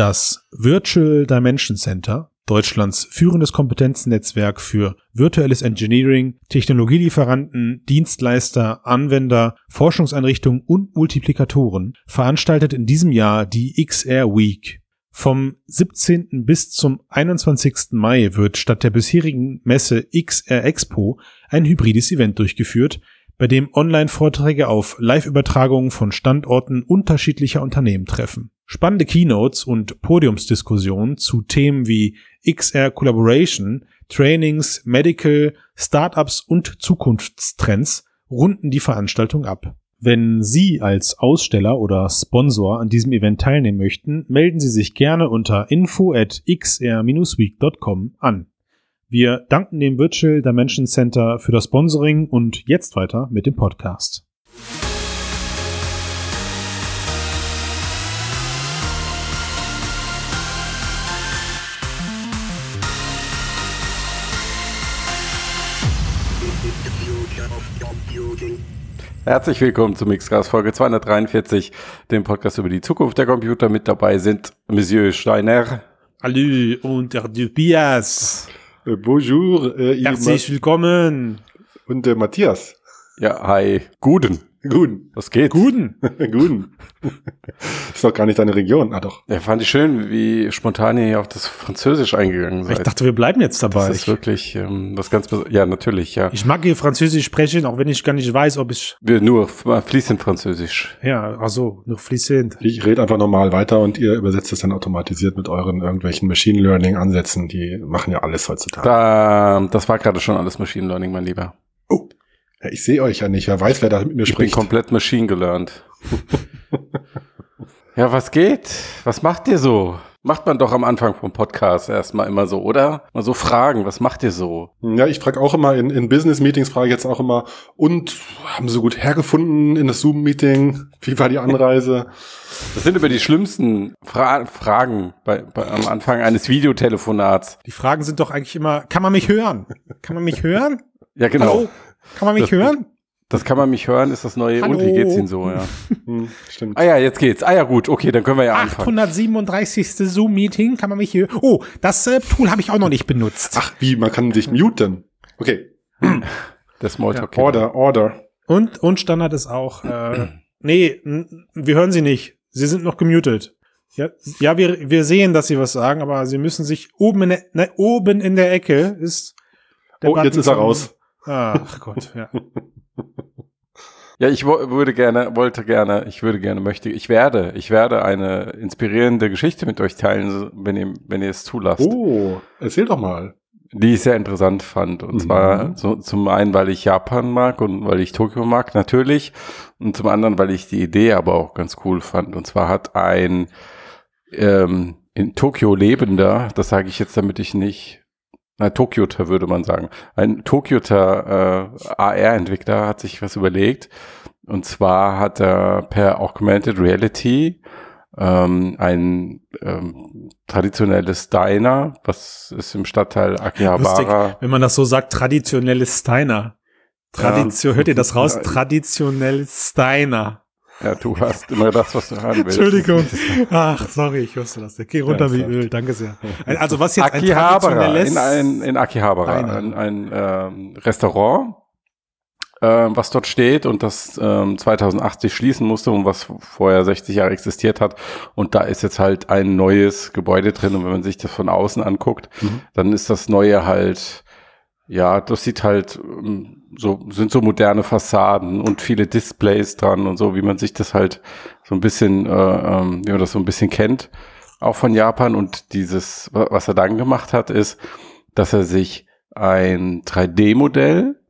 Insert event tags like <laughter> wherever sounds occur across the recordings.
Das Virtual Dimension Center, Deutschlands führendes Kompetenznetzwerk für virtuelles Engineering, Technologielieferanten, Dienstleister, Anwender, Forschungseinrichtungen und Multiplikatoren, veranstaltet in diesem Jahr die XR Week. Vom 17. bis zum 21. Mai wird statt der bisherigen Messe XR Expo ein hybrides Event durchgeführt, bei dem Online-Vorträge auf Live-Übertragungen von Standorten unterschiedlicher Unternehmen treffen. Spannende Keynotes und Podiumsdiskussionen zu Themen wie XR Collaboration, Trainings, Medical, Startups und Zukunftstrends runden die Veranstaltung ab. Wenn Sie als Aussteller oder Sponsor an diesem Event teilnehmen möchten, melden Sie sich gerne unter info at xr-week.com an. Wir danken dem Virtual Dimension Center für das Sponsoring und jetzt weiter mit dem Podcast. Herzlich willkommen zu Mixcast Folge 243, dem Podcast über die Zukunft der Computer. Mit dabei sind Monsieur Steiner. Hallo und der Dupias. Äh, bonjour. Äh, Herzlich willkommen. Und der Matthias. Ja, hi. Guten. Guten. Was geht? Guten. <laughs> Guten. ist doch gar nicht deine Region. Ah, doch. Ja, fand ich schön, wie spontan ihr hier auf das Französisch eingegangen seid. Ich dachte, wir bleiben jetzt dabei. Das ist wirklich ähm, was ganz Bes Ja, natürlich, ja. Ich mag hier Französisch sprechen, auch wenn ich gar nicht weiß, ob ich. Wir nur fließend Französisch. Ja, also nur fließend. Ich rede einfach normal weiter und ihr übersetzt es dann automatisiert mit euren irgendwelchen Machine Learning Ansätzen. Die machen ja alles heutzutage. Da, das war gerade schon alles Machine Learning, mein Lieber. Oh. Ja, ich sehe euch ja nicht. Wer weiß, wer da mit mir ich spricht. Ich bin komplett Machine gelernt. <laughs> ja, was geht? Was macht ihr so? Macht man doch am Anfang vom Podcast erstmal immer so, oder? Mal so fragen, was macht ihr so? Ja, ich frage auch immer, in, in Business-Meetings frage ich jetzt auch immer, und haben Sie gut hergefunden in das Zoom-Meeting? Wie war die Anreise? Das sind über die schlimmsten Fra Fragen bei, bei, am Anfang eines Videotelefonats. Die Fragen sind doch eigentlich immer, kann man mich hören? Kann man mich hören? Ja, genau. Hallo? Kann man mich das, hören? Das kann man mich hören, ist das neue. Hallo. Und wie geht's Ihnen so, ja? <laughs> Hm, stimmt. Ah ja, jetzt geht's. Ah ja, gut, okay, dann können wir ja anfangen. 837. Zoom-Meeting, kann man mich hören? Oh, das äh, Tool habe ich auch noch nicht benutzt. Ach, wie, man kann sich muten. Okay. Das Smalltalk. Ja, order, order. Und, und Standard ist auch, äh, nee, wir hören Sie nicht. Sie sind noch gemutet. Ja, ja wir, wir sehen, dass Sie was sagen, aber Sie müssen sich oben in der, ne, oben in der Ecke ist der Oh, Button jetzt ist er raus. Ach <laughs> Gott, ja. Ja, ich würde gerne, wollte gerne, ich würde gerne, möchte, ich werde, ich werde eine inspirierende Geschichte mit euch teilen, wenn ihr, wenn ihr es zulasst. Oh, erzähl doch mal. Die ich sehr interessant fand. Und mhm. zwar so, zum einen, weil ich Japan mag und weil ich Tokio mag, natürlich. Und zum anderen, weil ich die Idee aber auch ganz cool fand. Und zwar hat ein ähm, in Tokio lebender, das sage ich jetzt, damit ich nicht na, Tokyota würde man sagen. Ein Tokyota äh, AR-Entwickler hat sich was überlegt. Und zwar hat er per Augmented Reality ähm, ein ähm, traditionelles Diner, was ist im Stadtteil Akihabara. Lustig, wenn man das so sagt, traditionelles Diner. Tradition, ja. hört ihr das raus? Ja. Traditionelles Diner. Ja, du hast immer das, was du hören willst. Entschuldigung. Ach, sorry, ich wusste das. Geh runter ja, wie Öl, danke sehr. Also was jetzt Akihabara, ein in, ein, in Akihabara, ein, ein ähm, Restaurant, äh, was dort steht und das ähm, 2080 schließen musste und was vorher 60 Jahre existiert hat. Und da ist jetzt halt ein neues Gebäude drin und wenn man sich das von außen anguckt, mhm. dann ist das neue halt ja, das sieht halt ähm, so, sind so moderne Fassaden und viele Displays dran und so, wie man sich das halt so ein bisschen, äh, ähm, wie man das so ein bisschen kennt, auch von Japan. Und dieses, was er dann gemacht hat, ist, dass er sich ein 3D-Modell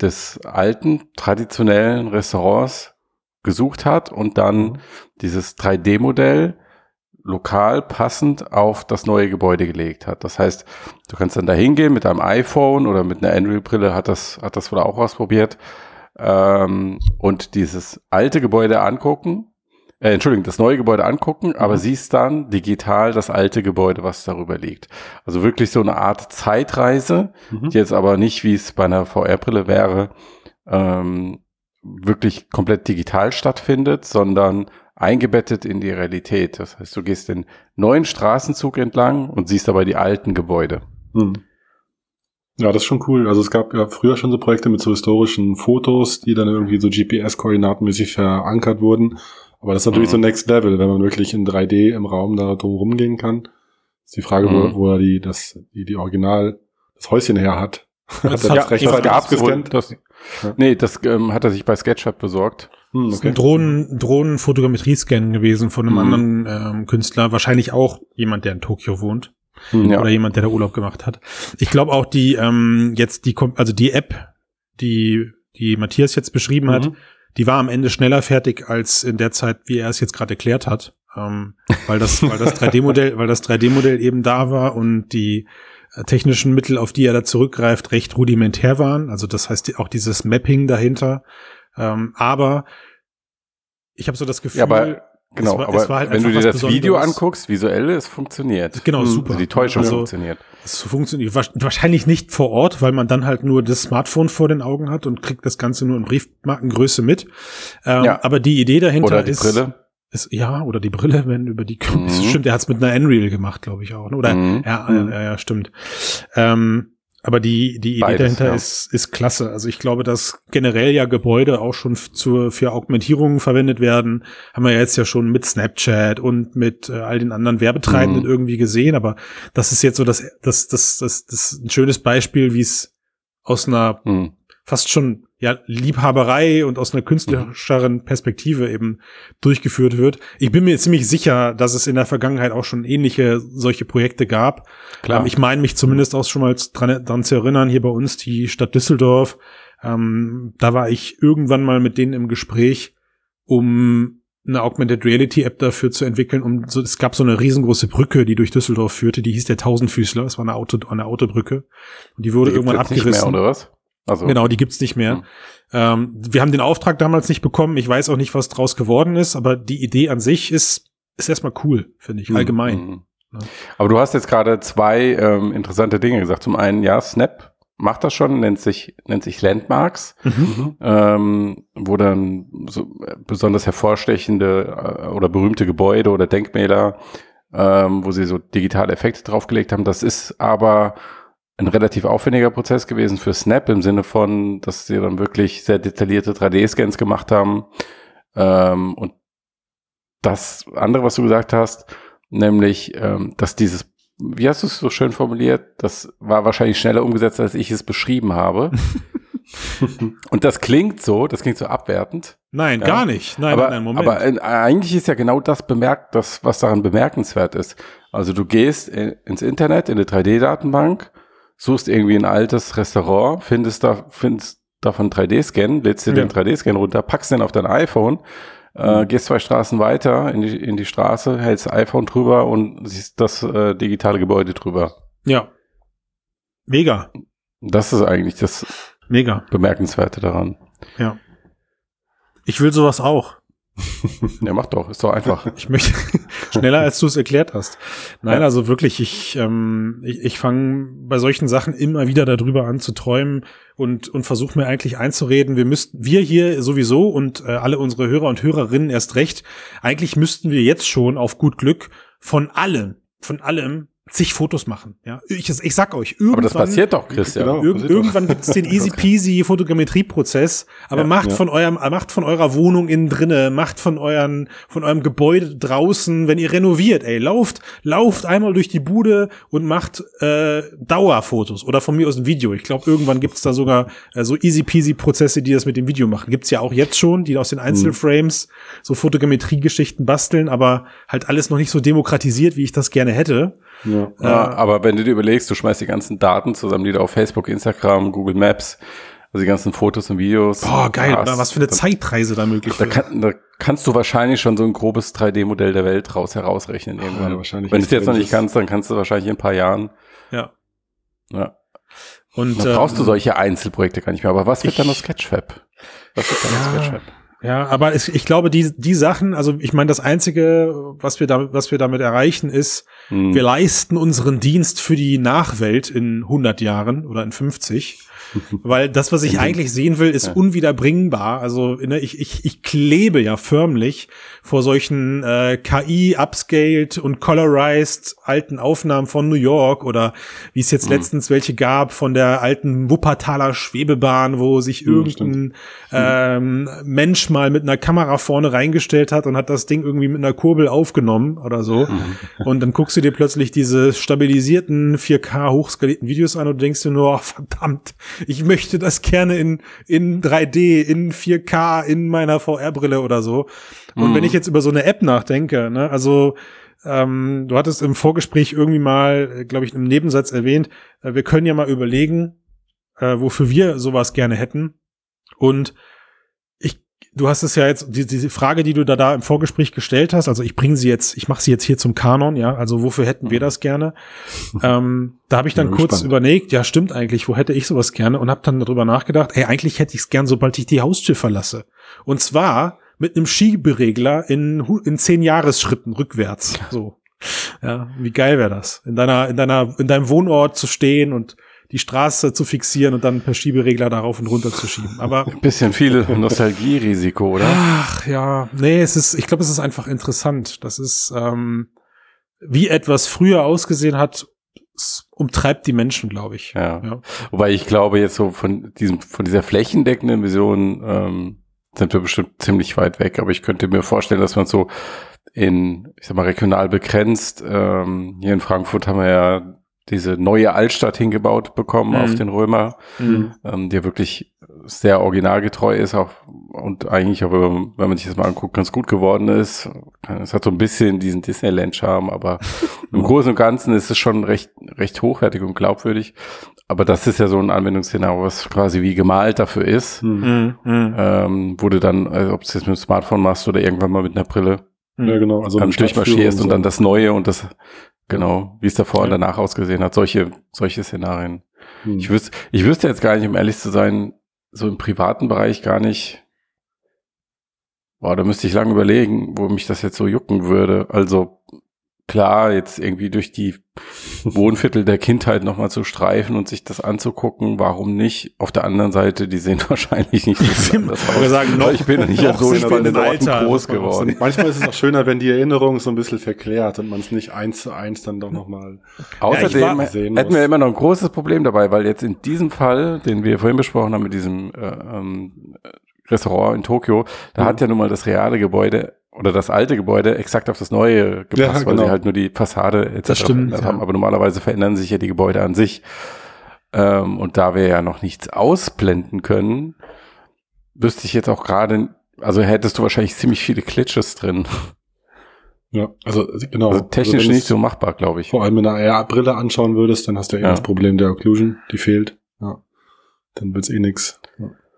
des alten, traditionellen Restaurants gesucht hat und dann mhm. dieses 3D-Modell lokal passend auf das neue Gebäude gelegt hat. Das heißt, du kannst dann da hingehen mit deinem iPhone oder mit einer Android-Brille, hat das, hat das wohl auch ausprobiert, ähm, und dieses alte Gebäude angucken, äh, Entschuldigung, das neue Gebäude angucken, mhm. aber siehst dann digital das alte Gebäude, was darüber liegt. Also wirklich so eine Art Zeitreise, mhm. die jetzt aber nicht, wie es bei einer VR-Brille wäre, ähm, wirklich komplett digital stattfindet, sondern eingebettet in die Realität. Das heißt, du gehst den neuen Straßenzug entlang und siehst dabei die alten Gebäude. Hm. Ja, das ist schon cool. Also es gab ja früher schon so Projekte mit so historischen Fotos, die dann irgendwie so GPS-koordinatenmäßig verankert wurden. Aber das ist natürlich mhm. so Next Level, wenn man wirklich in 3D im Raum da drum rumgehen kann. ist die Frage, mhm. wo, wo er die, das, die, die Original, das Häuschen her hat. hat er ja, das rechtzeitig abgescannt? Das, ja. Nee, das ähm, hat er sich bei SketchUp besorgt. Hm, okay. Das ist ein Drohnen, Drohnenfotogrammetrie-Scan gewesen von einem mhm. anderen ähm, Künstler. Wahrscheinlich auch jemand, der in Tokio wohnt. Hm, ja. Oder jemand, der da Urlaub gemacht hat. Ich glaube auch die, ähm, jetzt die, also die App, die, die Matthias jetzt beschrieben mhm. hat, die war am Ende schneller fertig als in der Zeit, wie er es jetzt gerade erklärt hat. Ähm, weil das, weil das 3D-Modell, weil das 3D-Modell eben da war und die äh, technischen Mittel, auf die er da zurückgreift, recht rudimentär waren. Also das heißt auch dieses Mapping dahinter. Ähm, aber ich habe so das Gefühl, ja, aber Genau, war, aber halt wenn du dir das Besonderes. Video anguckst, visuell, es funktioniert. Genau, hm, super. Also die Täuschung also, funktioniert. Es funktioniert wahrscheinlich nicht vor Ort, weil man dann halt nur das Smartphone vor den Augen hat und kriegt das Ganze nur in Briefmarkengröße mit. Ähm, ja. Aber die Idee dahinter oder die ist, Brille. ist ja oder die Brille, wenn über die mhm. stimmt, er hat es mit einer Unreal gemacht, glaube ich auch. Ne? Oder mhm. ja, ja, ja, stimmt. Ähm, aber die, die Idee Beides, dahinter ja. ist, ist klasse. Also ich glaube, dass generell ja Gebäude auch schon zur, für Augmentierungen verwendet werden. Haben wir ja jetzt ja schon mit Snapchat und mit äh, all den anderen Werbetreibenden mhm. irgendwie gesehen. Aber das ist jetzt so das, das, das, das, das ein schönes Beispiel, wie es aus einer mhm. fast schon ja, Liebhaberei und aus einer künstlerischeren. Perspektive eben durchgeführt wird. Ich bin mir ziemlich sicher, dass es in der Vergangenheit auch schon ähnliche solche Projekte gab. Klar. Ähm, ich meine mich zumindest auch schon mal dran, dran, zu erinnern, hier bei uns die Stadt Düsseldorf. Ähm, da war ich irgendwann mal mit denen im Gespräch, um eine Augmented Reality App dafür zu entwickeln. Um so, es gab so eine riesengroße Brücke, die durch Düsseldorf führte. Die hieß der Tausendfüßler. Es war eine Auto, eine Autobrücke. Und die wurde die irgendwann abgerissen. Nicht mehr, oder was? Also, genau, die gibt's nicht mehr. Mhm. Ähm, wir haben den Auftrag damals nicht bekommen. Ich weiß auch nicht, was draus geworden ist, aber die Idee an sich ist, ist erstmal cool, finde ich, mhm. allgemein. Mhm. Ja. Aber du hast jetzt gerade zwei ähm, interessante Dinge gesagt. Zum einen, ja, Snap macht das schon, nennt sich, nennt sich Landmarks, mhm. ähm, wo dann so besonders hervorstechende äh, oder berühmte Gebäude oder Denkmäler, ähm, wo sie so digitale Effekte draufgelegt haben. Das ist aber ein relativ aufwendiger Prozess gewesen für Snap im Sinne von, dass sie dann wirklich sehr detaillierte 3D-Scans gemacht haben. Ähm, und das andere, was du gesagt hast, nämlich, ähm, dass dieses, wie hast du es so schön formuliert, das war wahrscheinlich schneller umgesetzt, als ich es beschrieben habe. <laughs> und das klingt so, das klingt so abwertend. Nein, ja. gar nicht. Nein, aber, nein, Moment. Aber äh, eigentlich ist ja genau das bemerkt, das, was daran bemerkenswert ist. Also du gehst in, ins Internet, in eine 3D-Datenbank, suchst irgendwie ein altes Restaurant, findest da, findest davon 3D-Scan, lädst dir ja. den 3D-Scan runter, packst den auf dein iPhone, äh, mhm. gehst zwei Straßen weiter in die, in die Straße, hältst das iPhone drüber und siehst das äh, digitale Gebäude drüber. Ja. Mega. Das ist eigentlich das Mega. Bemerkenswerte daran. Ja. Ich will sowas auch. Ja, mach doch, ist doch einfach. <laughs> Ich möchte <laughs> schneller, als du es erklärt hast. Nein, ja. also wirklich, ich, ähm, ich, ich fange bei solchen Sachen immer wieder darüber an zu träumen und, und versuche mir eigentlich einzureden, wir müssten, wir hier sowieso und äh, alle unsere Hörer und Hörerinnen erst recht, eigentlich müssten wir jetzt schon auf gut Glück von allem, von allem zig Fotos machen. Ja, ich, ich sag euch, irgendwann. Aber das passiert doch, Christian. Genau, irg irgendwann gibt es den <laughs> easy peasy Fotogrammetrieprozess. Aber ja, macht ja. von eurem, macht von eurer Wohnung innen drinne, macht von euren, von eurem Gebäude draußen, wenn ihr renoviert, ey, lauft, lauft einmal durch die Bude und macht äh, Dauerfotos oder von mir aus ein Video. Ich glaube, irgendwann gibt's da sogar äh, so easy peasy Prozesse, die das mit dem Video machen. Gibt's ja auch jetzt schon, die aus den Einzelframes so Fotogrammetrie-Geschichten basteln, aber halt alles noch nicht so demokratisiert, wie ich das gerne hätte. Ja. ja. aber wenn du dir überlegst, du schmeißt die ganzen Daten zusammen, die du auf Facebook, Instagram, Google Maps, also die ganzen Fotos und Videos. Boah, geil, hast, was für eine Zeitreise da möglich da, kann, da kannst du wahrscheinlich schon so ein grobes 3D-Modell der Welt raus herausrechnen irgendwann. Ja, wahrscheinlich wenn du es jetzt noch nicht kannst, dann kannst du wahrscheinlich in ein paar Jahren. Ja. Ja. Und dann brauchst ähm, du solche Einzelprojekte gar nicht mehr. Aber was wird dann aus Sketchfab? Was wird dann ja, aus Sketchfab? Ja, aber es, ich glaube, die, die Sachen, also ich meine, das Einzige, was wir, da, was wir damit erreichen, ist, hm. wir leisten unseren Dienst für die Nachwelt in 100 Jahren oder in 50. <laughs> Weil das, was ich eigentlich sehen will, ist ja. unwiederbringbar. Also ne, ich, ich, ich klebe ja förmlich vor solchen äh, KI upscaled und colorized alten Aufnahmen von New York oder wie es jetzt mhm. letztens welche gab von der alten Wuppertaler Schwebebahn, wo sich mhm, irgendein ähm, Mensch mal mit einer Kamera vorne reingestellt hat und hat das Ding irgendwie mit einer Kurbel aufgenommen oder so. Mhm. Und dann guckst du dir plötzlich diese stabilisierten 4K hochskalierten Videos an und denkst dir nur, oh, verdammt, ich möchte das gerne in, in 3D, in 4K, in meiner VR-Brille oder so. Und mhm. wenn ich jetzt über so eine App nachdenke, ne, also ähm, du hattest im Vorgespräch irgendwie mal, glaube ich, im Nebensatz erwähnt, äh, wir können ja mal überlegen, äh, wofür wir sowas gerne hätten. Und du hast es ja jetzt, die, diese Frage, die du da, da im Vorgespräch gestellt hast, also ich bringe sie jetzt, ich mache sie jetzt hier zum Kanon, ja, also wofür hätten wir mhm. das gerne? ähm, da habe ich dann ja, kurz spannend. überlegt, ja, stimmt eigentlich, wo hätte ich sowas gerne? Und habe dann darüber nachgedacht, ey, eigentlich hätte ich es gern, sobald ich die Haustür verlasse. Und zwar mit einem Schieberegler in, in zehn Jahresschritten rückwärts. So. Ja, wie geil wäre das? In deiner, in deiner, in deinem Wohnort zu stehen und die Straße zu fixieren und dann per Schieberegler darauf und runter zu schieben. Aber ein <laughs> bisschen viel Nostalgierisiko, oder? Ach ja, nee, es ist, ich glaube, es ist einfach interessant. Das ist, ähm, wie etwas früher ausgesehen hat, umtreibt die Menschen, glaube ich. Ja. ja. Wobei ich glaube, jetzt so von diesem, von dieser flächendeckenden Vision ähm, sind wir bestimmt ziemlich weit weg. Aber ich könnte mir vorstellen, dass man so in, ich sag mal, regional begrenzt, ähm, hier in Frankfurt haben wir ja diese neue Altstadt hingebaut bekommen mhm. auf den Römer, mhm. ähm, der wirklich sehr originalgetreu ist auch und eigentlich, auch wenn man sich das mal anguckt, ganz gut geworden ist. Es hat so ein bisschen diesen Disneyland-Charme, aber <laughs> im Großen und Ganzen ist es schon recht, recht hochwertig und glaubwürdig. Aber das ist ja so ein Anwendungsszenario, was quasi wie gemalt dafür ist, mhm. mhm. ähm, wo du dann, also ob du es jetzt mit dem Smartphone machst oder irgendwann mal mit einer Brille, ja, genau. Also dann durchmarschierst und, so. und dann das Neue und das Genau, wie es davor ja. und danach ausgesehen hat, solche, solche Szenarien. Hm. Ich wüsste, ich wüsste jetzt gar nicht, um ehrlich zu sein, so im privaten Bereich gar nicht. Boah, da müsste ich lange überlegen, wo mich das jetzt so jucken würde. Also klar, jetzt irgendwie durch die Wohnviertel der Kindheit nochmal zu streifen und sich das anzugucken, warum nicht? Auf der anderen Seite, die sehen <laughs> wahrscheinlich nicht so anders aus. Sagen, noch, ich bin nicht noch so in den Alter groß geworden. <laughs> Manchmal ist es auch schöner, wenn die Erinnerung so ein bisschen verklärt und man es nicht eins zu eins dann doch nochmal Außerdem ja, hätten wir immer noch ein großes Problem dabei, weil jetzt in diesem Fall, den wir vorhin besprochen haben mit diesem äh, ähm, Restaurant in Tokio, da mhm. hat ja nun mal das reale Gebäude oder das alte Gebäude exakt auf das neue gepasst, ja, genau. weil sie genau. halt nur die Fassade etc. Stimmt, ja. haben. Aber normalerweise verändern sich ja die Gebäude an sich. Ähm, und da wir ja noch nichts ausblenden können, wüsste ich jetzt auch gerade, also hättest du wahrscheinlich ziemlich viele Glitches drin. Ja, also genau. Also technisch also nicht so machbar, glaube ich. Vor allem wenn du eine AR-Brille anschauen würdest, dann hast du ja, ja. das Problem der Occlusion, die fehlt. Ja. Dann wird's eh nix.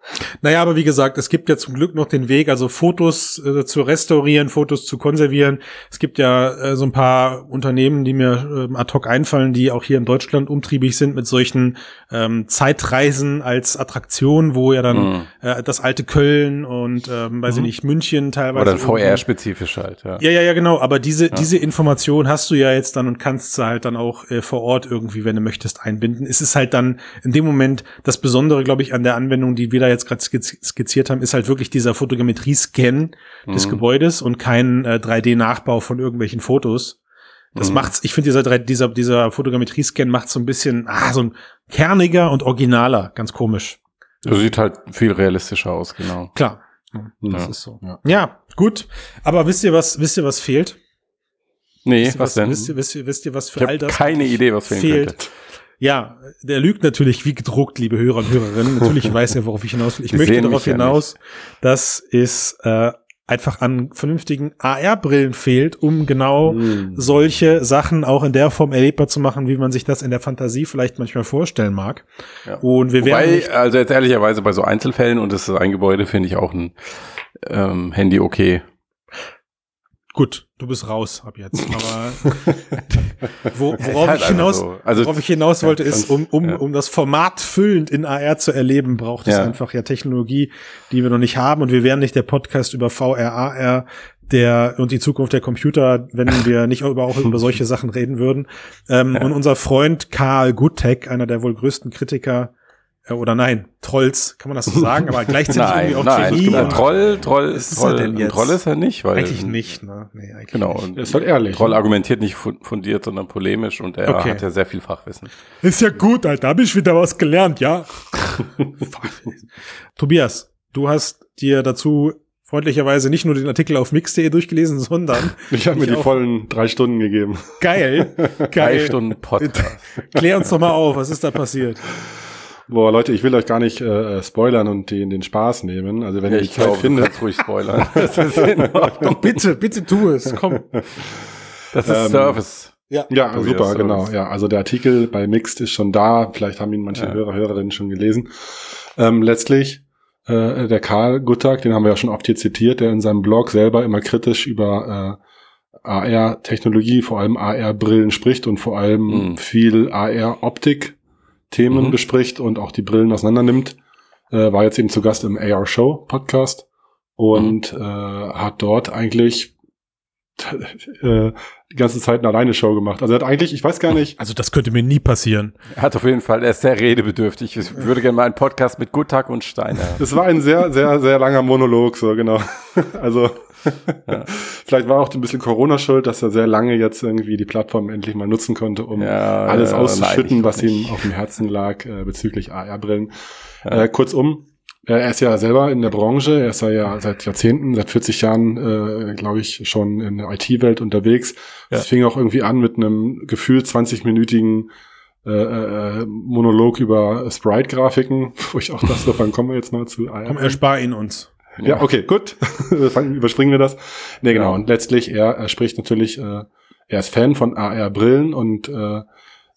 Ja. Naja, aber wie gesagt, es gibt ja zum Glück noch den Weg, also Fotos äh, zu restaurieren, Fotos zu konservieren. Es gibt ja äh, so ein paar Unternehmen, die mir äh, ad hoc einfallen, die auch hier in Deutschland umtriebig sind mit solchen ähm, Zeitreisen als Attraktion, wo ja dann mhm. äh, das alte Köln und ähm, weiß mhm. ich nicht, München teilweise. Oder VR-spezifisch halt, ja. Ja, ja, ja, genau. Aber diese, ja. diese Information hast du ja jetzt dann und kannst sie halt dann auch äh, vor Ort irgendwie, wenn du möchtest, einbinden. Es ist halt dann in dem Moment das Besondere, glaube ich, an der Anwendung, die wir da jetzt jetzt gerade skizziert haben, ist halt wirklich dieser Fotogrammetrie-Scan mhm. des Gebäudes und kein äh, 3D-Nachbau von irgendwelchen Fotos. Das mhm. macht's, ich finde dieser, dieser, dieser Fotogrammetrie-Scan macht so ein bisschen, ah, so ein kerniger und originaler, ganz komisch. Das sieht halt viel realistischer aus, genau. Klar. Das ja. ist so. Ja. ja. gut. Aber wisst ihr, was, wisst ihr, was fehlt? Nee, was, was, denn? Wisst ihr, wisst ihr, wisst ihr was für ich all das keine Idee, was fehlen fehlt? Könnte. Ja, der lügt natürlich wie gedruckt, liebe Hörer und Hörerinnen. Natürlich <laughs> weiß er, worauf ich hinaus will. Ich Wir möchte darauf hinaus, ja dass es äh, einfach an vernünftigen AR-Brillen fehlt, um genau mm. solche Sachen auch in der Form erlebbar zu machen, wie man sich das in der Fantasie vielleicht manchmal vorstellen mag. Ja. Und wir Wobei, werden also jetzt ehrlicherweise bei so Einzelfällen und das ist ein Gebäude, finde ich auch ein ähm, Handy okay. Gut, du bist raus ab jetzt. <laughs> Aber <laughs> wo, worauf, halt ich hinaus, so. also, worauf ich hinaus wollte, ja, ist, um, um, ja. um das Format füllend in AR zu erleben, braucht es Ja. einfach ja Technologie, die wir noch nicht haben. Und wir wären nicht der Podcast über VR, AR, der und die Zukunft der Computer, wenn <laughs> wir nicht über, auch über solche Sachen reden würden. Ähm, Und unser Freund Karl Guttek, einer der wohl größten Kritiker oder nein, Trolls, kann man das so <laughs> sagen, aber gleichzeitig Nein, irgendwie auch nein, Genie. und- Troll, Troll Was ist ist er Troll. denn jetzt? Troll ist er nicht, weil Eigentlich nicht, ne? Nee, eigentlich Genau. nicht. Und Ist halt ehrlich. Troll argumentiert nicht fu- fundiert, sondern polemisch und er Okay. hat ja sehr viel Fachwissen. Ist ja gut, Alter. Hab ich wieder was gelernt, ja. <laughs> Tobias, du hast dir dazu freundlicherweise nicht nur den Artikel auf mix.de durchgelesen, sondern Ich habe mir die vollen drei Stunden gegeben. geil, Drei geil. Stunden Podcast. Klär uns doch mal auf, was ist da passiert? Boah, Leute, ich will euch gar nicht äh, spoilern und den, den Spaß nehmen. Also wenn Ja, ihr die ich Zeit glaube, du findet. kannst ruhig spoilern. <laughs> Das ist, in Ordnung. Doch bitte, bitte tu es, komm. das ist Ähm, Service. Ja, Tobias super, Service. genau. Ja, also der Artikel bei Mixed ist schon da. Vielleicht haben ihn manche Ja. Hörer, Hörerinnen schon gelesen. Ähm, letztlich, äh, der Karl Guttag, den haben wir ja schon oft hier zitiert, der in seinem Blog selber immer kritisch über äh, AR-Technologie, vor allem AR-Brillen spricht und vor allem Mhm. viel AR-Optik-Themen Mhm. bespricht und auch die Brillen auseinander nimmt. Äh, war jetzt eben zu Gast im AR-Show-Podcast und Mhm. äh, hat dort eigentlich <laughs> äh, die ganze Zeit eine alleine Show gemacht. Also er hat eigentlich, ich weiß gar nicht, Also das könnte mir nie passieren. Er hat auf jeden Fall, er ist sehr redebedürftig. Ich würde gerne mal einen Podcast mit Guttag und Steiner. es war ein sehr, sehr, sehr langer Monolog, so genau. <laughs> Also vielleicht war auch ein bisschen Corona schuld, dass er sehr lange jetzt irgendwie die Plattform endlich mal nutzen konnte, um Ja, alles ja, auszuschütten, nein, was ihm nicht. auf dem Herzen lag äh, bezüglich AR-Brillen. Ja. Äh, kurzum, äh, er ist ja selber in der Branche, er ist ja, seit Jahrzehnten, seit 40 Jahren, äh, glaube ich, schon in der IT-Welt unterwegs. Ja. Es fing auch irgendwie an mit einem gefühlt 20-minütigen äh, äh, Monolog über Sprite-Grafiken, <laughs> wo ich auch dachte, wann kommen wir jetzt mal zu AR? Komm, erspar ihn uns. Ja, okay, gut. <laughs> Überspringen wir das. Nee, genau. Und letztlich, er, er spricht natürlich, äh, er ist Fan von AR-Brillen und äh,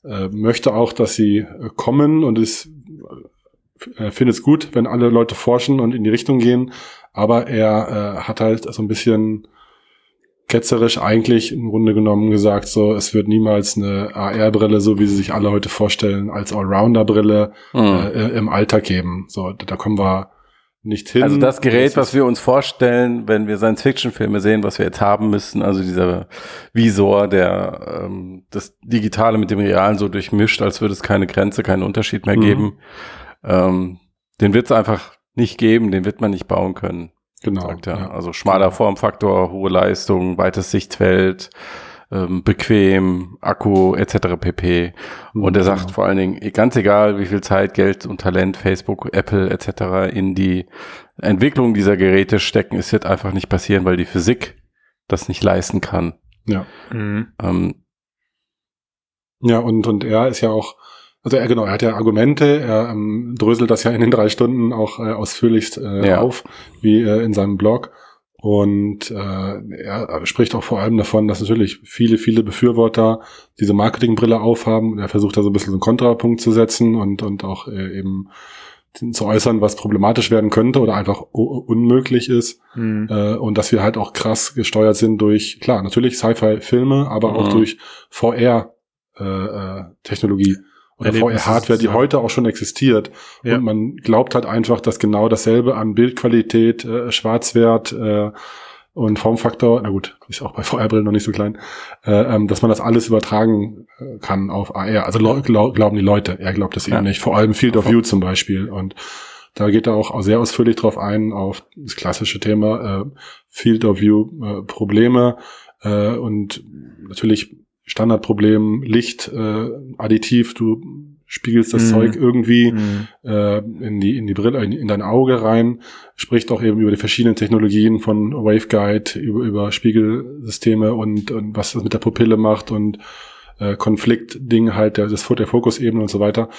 äh, möchte auch, dass sie äh, kommen und es äh, findet es gut, wenn alle Leute forschen und in die Richtung gehen. Aber er äh, hat halt so ein bisschen ketzerisch eigentlich im Grunde genommen gesagt, so es wird niemals eine AR-Brille, so wie sie sich alle heute vorstellen, als Allrounder-Brille Mhm. äh, im Alltag geben. So, da kommen wir nicht hin. Also das Gerät, was wir uns vorstellen, wenn wir Science-Fiction-Filme sehen, was wir jetzt haben müssen, also dieser Visor, der ähm, das Digitale mit dem Realen so durchmischt, als würde es keine Grenze, keinen Unterschied mehr Mhm. geben, ähm, den wird es einfach nicht geben, den wird man nicht bauen können, genau, sagt er. ja. Also schmaler Formfaktor, hohe Leistung, weites Sichtfeld, ähm, bequem, Akku etc. pp. Und er sagt Genau. vor allen Dingen, ganz egal, wie viel Zeit, Geld und Talent Facebook, Apple etc. in die Entwicklung dieser Geräte stecken, es wird einfach nicht passieren, weil die Physik das nicht leisten kann. Ja. Mhm. Ähm, Ja, und, und er ist ja auch, also er, genau, er hat ja Argumente, er ähm, dröselt das ja in den drei Stunden auch äh, ausführlichst äh, Ja. auf, wie äh, in seinem Blog. Und äh, er spricht auch vor allem davon, dass natürlich viele, viele Befürworter diese Marketingbrille aufhaben. Er versucht da so ein bisschen so einen Kontrapunkt zu setzen und, und auch äh, eben zu äußern, was problematisch werden könnte oder einfach unmöglich ist. Mhm. Äh, und dass wir halt auch krass gesteuert sind durch, klar, natürlich Sci-Fi-Filme, aber auch Mhm. durch VR-Technologie oder VR-Hardware, die heute auch schon existiert. Ja. Und man glaubt halt einfach, dass genau dasselbe an Bildqualität, äh, Schwarzwert äh, und Formfaktor, na gut, ist auch bei VR-Brillen noch nicht so klein, äh, ähm, dass man das alles übertragen äh, kann auf AR. Also lau- glau glauben die Leute, er glaubt es Ja. eben nicht. Vor allem Field of View zum Beispiel. Und da geht er auch sehr ausführlich drauf ein, auf das klassische Thema äh, Field of View äh, Probleme äh, und natürlich Standardproblem Licht äh, additiv, du spiegelst das Mhm. Zeug irgendwie Mhm. äh, in die in die Brille in, in dein Auge rein, spricht auch eben über die verschiedenen Technologien von Waveguide über über Spiegelsysteme und, und was das mit der Pupille macht und äh, Konfliktding halt der das der Fokusebene und so weiter.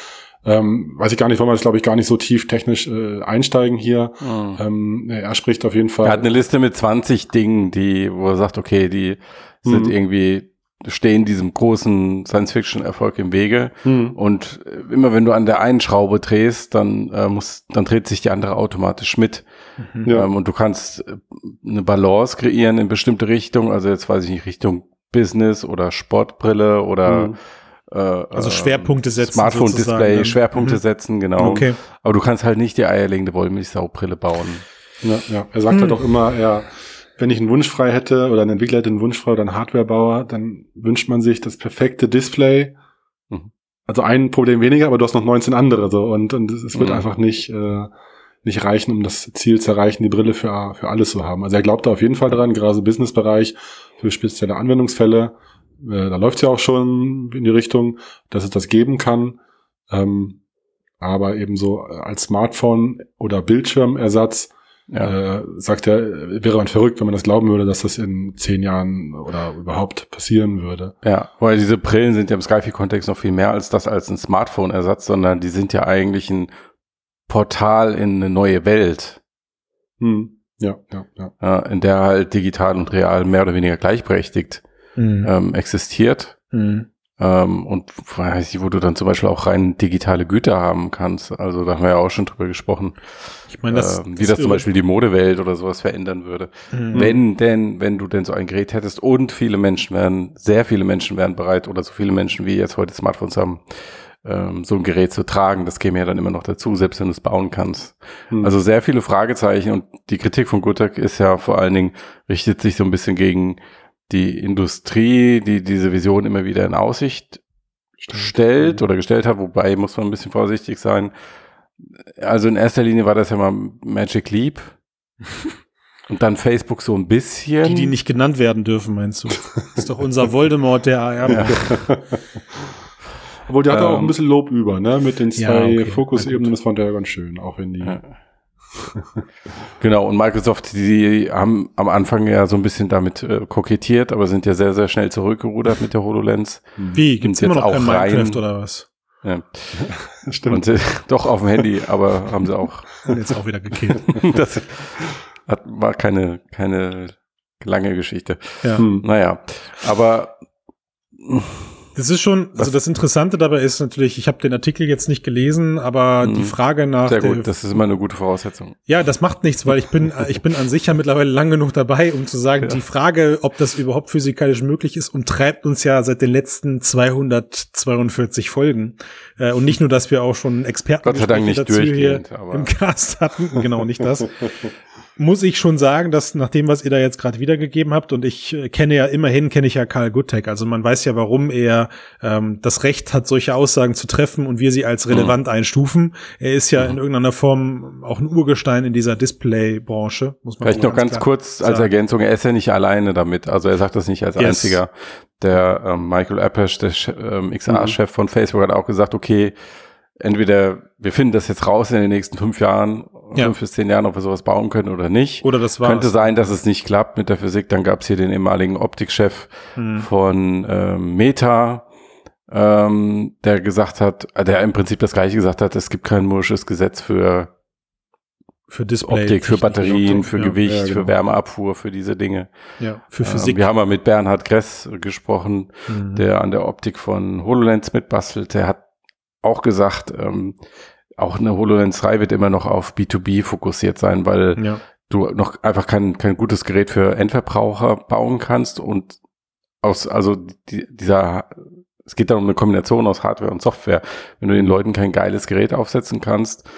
Ähm, weiß ich gar nicht, wollen wir das glaube ich gar nicht so tief technisch äh, einsteigen hier. Ähm, er spricht auf jeden Fall. er hat eine Liste mit 20 Dingen, die, wo er sagt, okay, die sind Mhm. irgendwie stehen diesem großen Science-Fiction-Erfolg im Wege. Mhm. Und immer wenn du an der einen Schraube drehst, dann äh, muss, dann dreht sich die andere automatisch mit. Mhm. Ja. Ähm, und du kannst äh, eine Balance kreieren in bestimmte Richtungen. Also jetzt weiß ich nicht, Richtung Business oder Sportbrille oder mhm. äh, also Schwerpunkte setzen. Smartphone-Display, Schwerpunkte mhm. setzen, genau. Okay. Aber du kannst halt nicht die eierlegende Wollmilchsaubrille bauen. Ja, ja. Er sagt halt auch immer, er wenn ich einen Wunsch frei hätte oder ein Entwickler hätte einen Wunsch frei oder ein Hardwarebauer, dann wünscht man sich das perfekte Display. Mhm. Also ein Problem weniger, aber du hast noch 19 andere so und, und es wird mhm. einfach nicht, äh, nicht reichen, um das Ziel zu erreichen, die Brille für, für alles zu haben. Also er glaubt da auf jeden Fall dran, gerade im Businessbereich für spezielle Anwendungsfälle. Äh, da läuft es ja auch schon in die Richtung, dass es das geben kann. Ähm, aber ebenso als Smartphone oder Bildschirmersatz ja. äh, sagt er, wäre man verrückt, wenn man das glauben würde, dass das in zehn Jahren oder überhaupt passieren würde. Ja, weil diese Brillen sind ja im Skyfi-Kontext noch viel mehr als das als ein Smartphone-Ersatz, sondern die sind ja eigentlich ein Portal in eine neue Welt. Hm. Ja, ja, ja, ja. In der halt digital und real mehr oder weniger gleichberechtigt mhm. ähm, existiert. Mhm. Ähm, und weiß ich, wo du dann zum Beispiel auch rein digitale Güter haben kannst. Also da haben wir ja auch schon drüber gesprochen. Ich meine, das, ähm, wie das, das zum Beispiel die Modewelt oder sowas verändern würde. Mhm. Wenn denn, wenn du denn so ein Gerät hättest und viele Menschen wären, sehr viele Menschen wären bereit oder so viele Menschen wie jetzt heute Smartphones haben, ähm, so ein Gerät zu tragen, das käme ja dann immer noch dazu, selbst wenn du es bauen kannst. Mhm. Also sehr viele Fragezeichen und die Kritik von Gutek ist ja vor allen Dingen, richtet sich so ein bisschen gegen die Industrie, die diese Vision immer wieder in Aussicht stellt oder gestellt hat, wobei muss man ein bisschen vorsichtig sein. Also in erster Linie war das ja mal Magic Leap. <laughs> Und dann Facebook so ein bisschen. Die, die nicht genannt werden dürfen, meinst du? Das ist doch unser Voldemort der AR. Ja. Obwohl, die hat ähm, auch ein bisschen Lob über, ne? Mit den zwei ja, okay. Fokusebenen, das fand er ja ganz schön, auch wenn die. Ja. <laughs> genau, und Microsoft, die haben am Anfang ja so ein bisschen damit äh, kokettiert, aber sind ja sehr, sehr schnell zurückgerudert mit der HoloLens. Wie? Gibt's jetzt immer noch auch kein rein, Minecraft oder was? Ja. <laughs> Stimmt. Und, äh, doch auf dem Handy, aber haben sie auch. <laughs> Und jetzt auch wieder gekillt. das hat, war keine, keine lange Geschichte. Ja. Hm, naja, aber das ist schon, also das Interessante dabei ist natürlich, ich habe den Artikel jetzt nicht gelesen, aber mhm. die Frage nach. Sehr gut, das ist immer eine gute Voraussetzung. Ja, das macht nichts, weil ich bin, <laughs> ich bin an sich ja mittlerweile lang genug dabei, um zu sagen, ja. die Frage, ob das überhaupt physikalisch möglich ist, umtreibt uns ja seit den letzten 242 Folgen. Äh, und nicht nur, dass wir auch schon Experten Gott sei Dank nicht dazu hier im Cast hatten, genau nicht das. <laughs> muss ich schon sagen, dass nach dem, was ihr da jetzt gerade wiedergegeben habt, und ich äh, kenne ja immerhin, kenne ich ja Karl Guttek, also man weiß ja, warum er ähm, das Recht hat, solche Aussagen zu treffen und wir sie als relevant mhm. einstufen. Er ist ja mhm. in irgendeiner Form auch ein Urgestein in dieser Display-Branche, muss man Vielleicht noch ganz, ganz kurz sagen. als Ergänzung, er ist ja nicht alleine damit, also er sagt das nicht als yes. einziger. Der ähm, Michael Appesch, der ähm, XR-Chef mhm. von Facebook, hat auch gesagt, okay, entweder wir finden das jetzt raus in den nächsten fünf Jahren, ja. fünf bis zehn Jahren, ob wir sowas bauen können oder nicht. Oder das war's. Könnte sein, dass es nicht klappt mit der Physik. Dann gab es hier den ehemaligen Optikchef hm. von ähm, Meta, ähm, der gesagt hat, äh, der im Prinzip das gleiche gesagt hat, es gibt kein Mursches Gesetz für für Display, Optik, für Batterien, für ja, Gewicht, ja, genau. für Wärmeabfuhr, für diese Dinge. Ja, für Physik. Ähm, wir haben mal mit Bernhard Gress gesprochen, mhm. der an der Optik von HoloLens mitbastelt. Der hat auch gesagt, ähm, auch eine HoloLens 3 wird immer noch auf B2B fokussiert sein, weil ja. du noch einfach kein, kein gutes Gerät für Endverbraucher bauen kannst und aus, also die, dieser, es geht dann um eine Kombination aus Hardware und Software. Wenn du den Leuten kein geiles Gerät aufsetzen kannst,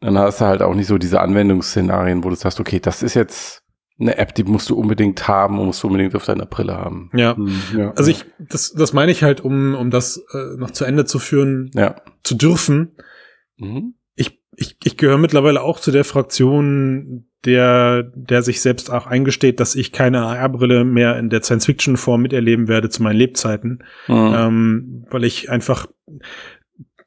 dann hast du halt auch nicht so diese Anwendungsszenarien, wo du sagst, okay, das ist jetzt eine App, die musst du unbedingt haben und musst du unbedingt auf deiner Brille haben. Ja, hm, ja also ich, das, das meine ich halt, um, um das äh, noch zu Ende zu führen, ja. zu dürfen. Mhm. Ich, ich, ich gehöre mittlerweile auch zu der Fraktion, der, der sich selbst auch eingesteht, dass ich keine AR-Brille mehr in der Science-Fiction-Form miterleben werde zu meinen Lebzeiten, mhm. ähm, weil ich einfach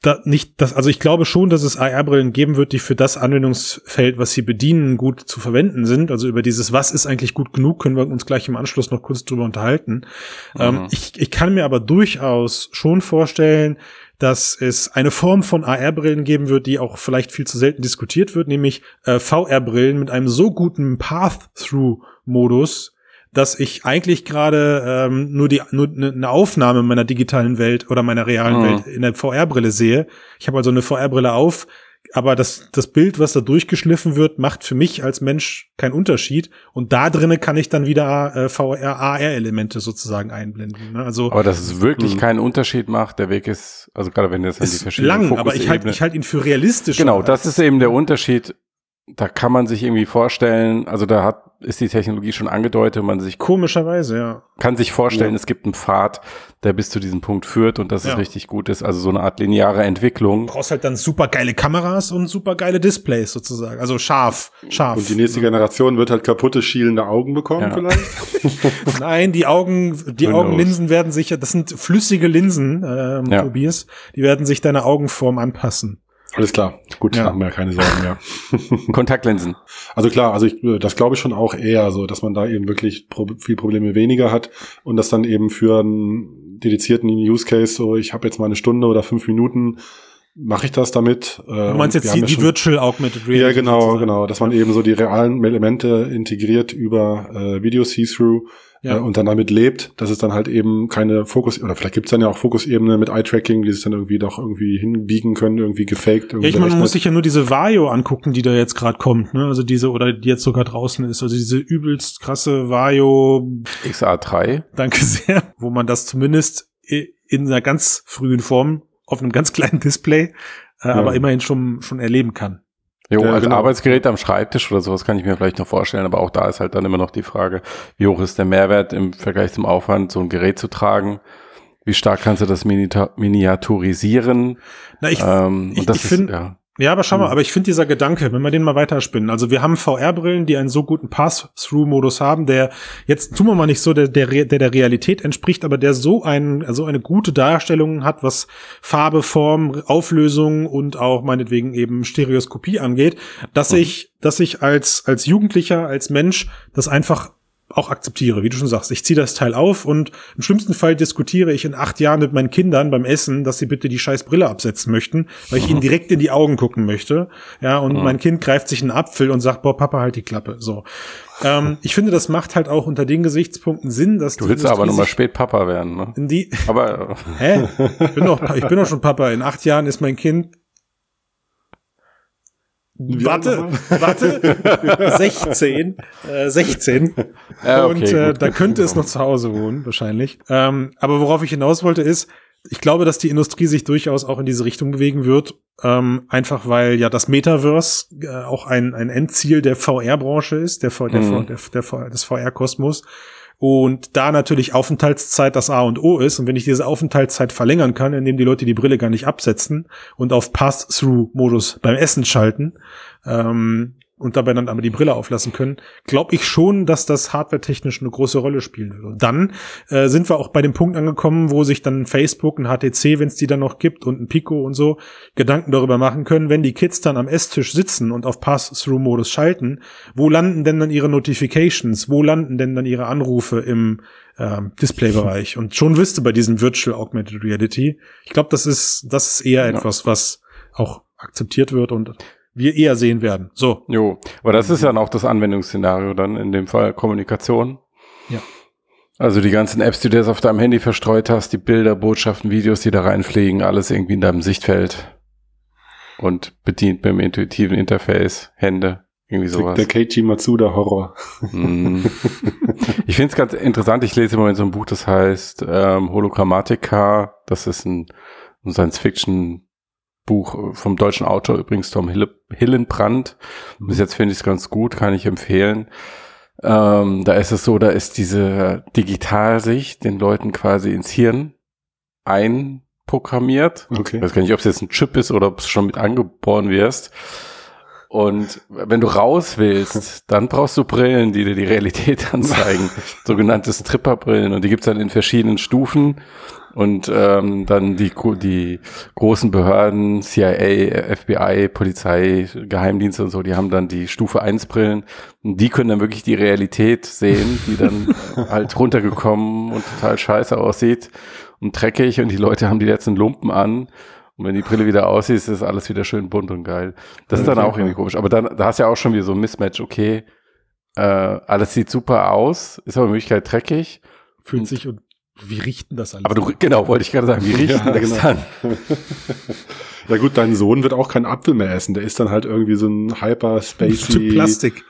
da nicht das, also ich glaube schon, dass es AR-Brillen geben wird, die für das Anwendungsfeld, was sie bedienen, gut zu verwenden sind. Also über dieses, was ist eigentlich gut genug, können wir uns gleich im Anschluss noch kurz drüber unterhalten. Ähm, mhm. Ähm, ich, ich kann mir aber durchaus schon vorstellen, dass es eine Form von AR-Brillen geben wird, die auch vielleicht viel zu selten diskutiert wird, nämlich äh, VR-Brillen mit einem so guten Path-Through-Modus, dass ich eigentlich gerade ähm, nur die nur eine ne Aufnahme meiner digitalen Welt oder meiner realen mhm. Welt in der VR-Brille sehe. Ich habe also eine VR-Brille auf, aber das, das Bild, was da durchgeschliffen wird, macht für mich als Mensch keinen Unterschied. Und da drinnen kann ich dann wieder äh, VR, AR-Elemente sozusagen einblenden. Ne? Also, aber dass es wirklich mh. keinen Unterschied macht, der Weg ist, also gerade wenn das in die verschiedenen lang, aber ich halte ich halt ihn für realistisch. Genau, das ist eben der Unterschied da kann man sich irgendwie vorstellen, also da hat, ist die Technologie schon angedeutet, man sich komischerweise, ja. Kann sich vorstellen, ja. es gibt einen Pfad, der bis zu diesem Punkt führt und dass ja. es richtig gut ist, also so eine Art lineare Entwicklung. Du brauchst halt dann super geile Kameras und super geile Displays sozusagen, also scharf, scharf. Und die nächste Generation wird halt kaputte schielende Augen bekommen ja. vielleicht? <laughs> Nein, die Augen, die Augenlinsen werden sicher, das sind flüssige Linsen, ähm, Tobias, die werden sich deiner Augenform anpassen. Alles klar. Gut, ja. haben wir ja keine Sorgen mehr. <laughs> Kontaktlinsen. Also klar, also ich, das glaube ich schon auch eher so, dass man da eben wirklich pro, viel Probleme weniger hat und das dann eben für einen dedizierten Use Case so, ich habe jetzt mal eine Stunde oder fünf Minuten, mache ich das damit. Du meinst jetzt die, ja die Virtual Augmented Reality? Ja, genau, sozusagen. genau, dass man eben so die realen Elemente integriert über äh, Video See-Through ja. äh, und dann damit lebt, dass es dann halt eben keine Fokus, oder vielleicht gibt's dann ja auch Fokusebene mit Eye-Tracking, die sich dann irgendwie doch irgendwie hinbiegen können, irgendwie gefaked. Irgendwie ja, ich meine, man muss sich ja nur diese Vario angucken, die da jetzt gerade kommt, ne? Also diese, oder die jetzt sogar draußen ist, also diese übelst krasse Vario XA3. Danke sehr, wo man das zumindest in einer ganz frühen Form auf einem ganz kleinen Display, äh, ja. aber immerhin schon, schon erleben kann. Jo, ja, als genau. Arbeitsgerät am Schreibtisch oder sowas kann ich mir vielleicht noch vorstellen, aber auch da ist halt dann immer noch die Frage, wie hoch ist der Mehrwert im Vergleich zum Aufwand, so ein Gerät zu tragen? Wie stark kannst du das miniaturisieren? Na, ich, ähm, ich, ich finde, ja. Ja, aber schau mal, hm. aber ich finde dieser Gedanke, wenn wir den mal weiterspinnen, also wir haben VR-Brillen, die einen so guten Pass-Through-Modus haben, der jetzt tun wir mal nicht so der, der, der der Realität entspricht, aber der so ein, also eine gute Darstellung hat, was Farbe, Form, Auflösung und auch meinetwegen eben Stereoskopie angeht, dass mhm. ich, dass ich als, als Jugendlicher, als Mensch das einfach auch akzeptiere, wie du schon sagst. Ich ziehe das Teil auf und im schlimmsten Fall diskutiere ich in acht Jahren mit meinen Kindern beim Essen, dass sie bitte die scheiß Brille absetzen möchten, weil ich ihnen <laughs> direkt in die Augen gucken möchte. Ja, und mein Kind greift sich einen Apfel und sagt, boah, Papa, halt die Klappe. So. Ähm, ich finde, das macht halt auch unter den Gesichtspunkten Sinn, dass du willst aber nochmal spät Papa werden, ne? In die, aber hä? Ich bin doch, ich bin doch schon Papa. In acht Jahren ist mein Kind Warte, warte, <laughs> 16, äh, 16. Ja, okay, und äh, da könnte es noch zu Hause wohnen, wahrscheinlich. Ähm, aber worauf ich hinaus wollte ist, ich glaube, dass die Industrie sich durchaus auch in diese Richtung bewegen wird, ähm, einfach weil ja das Metaverse äh, auch ein, ein Endziel der VR-Branche ist, der, der, mhm. der, der, der des VR-Kosmos und da natürlich Aufenthaltszeit das A und O ist. Und wenn ich diese Aufenthaltszeit verlängern kann, indem die Leute die Brille gar nicht absetzen und auf Pass-Through-Modus beim Essen schalten, ähm, und dabei dann aber die Brille auflassen können, glaube ich schon, dass das hardwaretechnisch eine große Rolle spielen würde. Dann äh, sind wir auch bei dem Punkt angekommen, wo sich dann Facebook, ein HTC, wenn es die dann noch gibt und ein Pico und so Gedanken darüber machen können, wenn die Kids dann am Esstisch sitzen und auf Pass-Through-Modus schalten, wo landen denn dann ihre Notifications, wo landen denn dann ihre Anrufe im ähm, Displaybereich? Und schon wüsste bei diesem Virtual Augmented Reality, ich glaube, das ist das ist eher ja. etwas, was auch akzeptiert wird und wir eher sehen werden. So. Jo, aber das ist ja auch das Anwendungsszenario dann in dem Fall Kommunikation. Ja. Also die ganzen Apps, die du jetzt auf deinem Handy verstreut hast, die Bilder, Botschaften, Videos, die da reinfliegen, alles irgendwie in deinem Sichtfeld und bedient mit dem intuitiven Interface, Hände, irgendwie sowas. Der Keiji Matsuda Horror. Mm. <laughs> Ich finde es ganz interessant, ich lese immer in so einem Buch, das heißt ähm, Hologrammatica, das ist ein, ein Science-Fiction Buch äh, vom deutschen Autor übrigens Tom Hillenbrand. Bis jetzt finde ich es ganz gut, kann ich empfehlen. Ähm, da ist es so, da ist diese Digitalsicht den Leuten quasi ins Hirn einprogrammiert. Okay. Ich weiß gar nicht, ob es jetzt ein Chip ist oder ob es schon mit angeboren wirst. Und wenn du raus willst, <laughs> dann brauchst du Brillen, die dir die Realität <laughs> anzeigen. Sogenannte Stripperbrillen. Und die gibt's dann in verschiedenen Stufen. Und ähm, dann die, die großen Behörden, CIA, FBI, Polizei, Geheimdienste und so, die haben dann die Stufe 1 Brillen. Und die können dann wirklich die Realität sehen, die dann <laughs> halt runtergekommen und total scheiße aussieht und dreckig und die Leute haben die letzten Lumpen an. Und wenn die Brille wieder aussieht, ist das alles wieder schön bunt und geil. Das ist dann auch irgendwie komisch. Aber dann, da hast du ja auch schon wieder so ein Mismatch, okay, Äh, alles sieht super aus, ist aber in Wirklichkeit dreckig. Fühlt sich und wie richten das alles? Aber du, genau, wollte ich gerade sagen, wie riechen <laughs> Ja, das genau. dann? <laughs> Ja gut, dein Sohn wird auch keinen Apfel mehr essen. Der ist dann halt irgendwie so ein hyper spacey Plastik.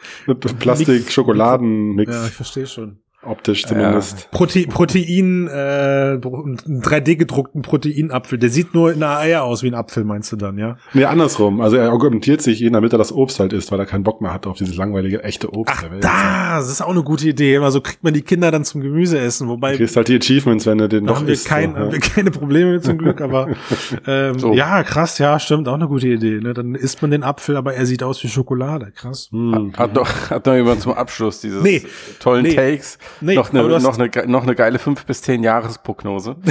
Plastik Schokoladen Mix Ja, ich verstehe schon. Optisch zumindest. Prote Protein, äh, einen 3D gedruckten Proteinapfel. Der sieht nur in der Eier aus wie ein Apfel, meinst du dann, ja? Nee, andersrum. Also er argumentiert sich ihn, damit er das Obst halt isst, weil er keinen Bock mehr hat auf dieses langweilige echte Obst Ach, der Welt. da, das ist auch eine gute Idee. Immer so kriegt man die Kinder dann zum Gemüse essen, Du wobei kriegst halt die Achievements, wenn du den noch haben wir, isst. kein, so, haben wir ja. keine Probleme mit zum Glück, aber <laughs> ähm, So. ja, krass, ja, stimmt, auch eine gute Idee. Ne? Dann isst man den Apfel, aber er sieht aus wie Schokolade, krass. Hm. Hat noch, hat noch jemand zum Abschluss dieses Nee. tollen Nee. Takes Nee, noch, eine, noch, eine, noch eine geile fünf bis zehn Jahresprognose? <laughs>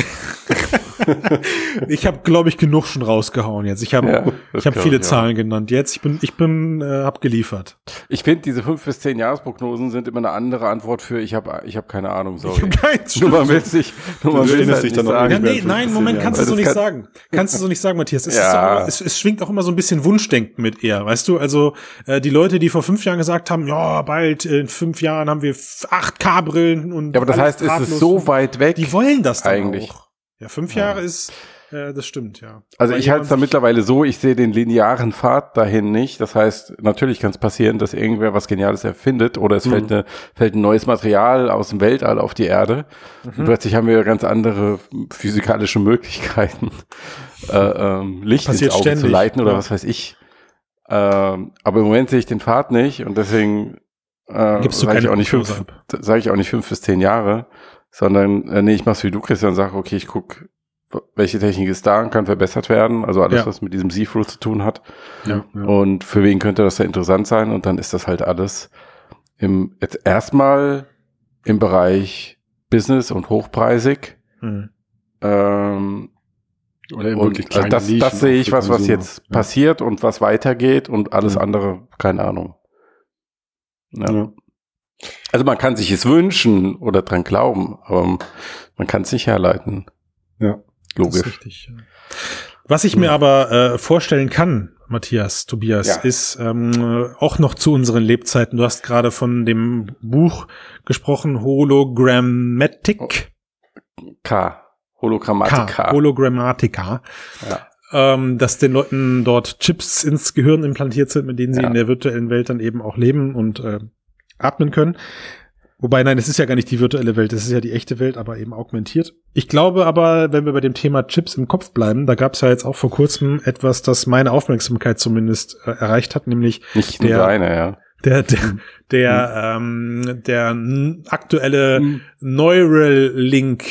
Ich habe, glaube ich, genug schon rausgehauen jetzt. Ich habe Ja, ich habe glaub viele ich. Zahlen genannt. Jetzt, ich bin, ich bin äh, abgeliefert. Ich finde, diese fünf bis zehn Jahresprognosen sind immer eine andere Antwort für ich habe ich hab keine Ahnung, sorry. Ich hab keins. <laughs> Nur man will sich, nur will erinnerst halt dich nicht dann noch sagen. Ja, nee, nein, 15 Moment, kannst du so das nicht kann- sagen. Kannst du so nicht sagen, Matthias. Es, Ja. ist auch, immer- es, es schwingt auch immer so ein bisschen Wunschdenken mit eher, weißt du? Also äh, die Leute, die vor fünf Jahren gesagt haben, ja, bald in fünf Jahren haben wir 8K-Brillen und Ja, aber das heißt, ist es drahtlos so weit weg? Die wollen das dann eigentlich. auch. Ja, fünf Ja. Jahre ist, äh, das stimmt, ja. Also Weil ich halte es da mittlerweile so, ich sehe den linearen Pfad dahin nicht. Das heißt, natürlich kann es passieren, dass irgendwer was Geniales erfindet oder es Mhm. fällt, eine, fällt ein neues Material aus dem Weltall auf die Erde. Mhm. Und plötzlich haben wir ganz andere physikalische Möglichkeiten, <laughs> äh, ähm, Licht Passiert ins Auge zu ständig, leiten oder ja. was weiß ich. Ähm, aber im Moment sehe ich den Pfad nicht und deswegen äh, sage ich auch nicht fünf, sage ich auch nicht fünf bis zehn Jahre, sondern äh, nee, ich mach's wie du, Christian, sag, okay, ich guck, welche Technik ist da und kann verbessert werden, also alles, Ja. was mit diesem See-Through zu tun hat. Ja, ja. Und für wen könnte das da interessant sein? Und dann ist das halt alles im jetzt erstmal im Bereich Business und hochpreisig. Hm. Ähm, Oder und wirklich also das, Nischen das sehe ich was, was jetzt passiert und was weitergeht und alles andere, keine Ahnung. Ja. Also man kann sich es wünschen oder dran glauben, aber man kann es nicht herleiten. Ja. Logisch. richtig. ja. Was ich mir aber äh, vorstellen kann, Matthias, Tobias, Ja. ist ähm, äh, auch noch zu unseren Lebzeiten. Du hast gerade von dem Buch gesprochen, Hologrammatic. K. Hologrammatik K. Hologrammatica. Ja. Ähm, dass den Leuten dort Chips ins Gehirn implantiert sind, mit denen sie in der virtuellen Welt dann eben auch leben und äh, atmen können. Wobei, nein, es ist ja gar nicht die virtuelle Welt, es ist ja die echte Welt, aber eben augmentiert. Ich glaube aber, wenn wir bei dem Thema Chips im Kopf bleiben, da gab es ja jetzt auch vor kurzem etwas, das meine Aufmerksamkeit zumindest äh, erreicht hat, nämlich Nicht nur Der- deine, ja. der, der, der, ähm, der aktuelle Hm. Neuralink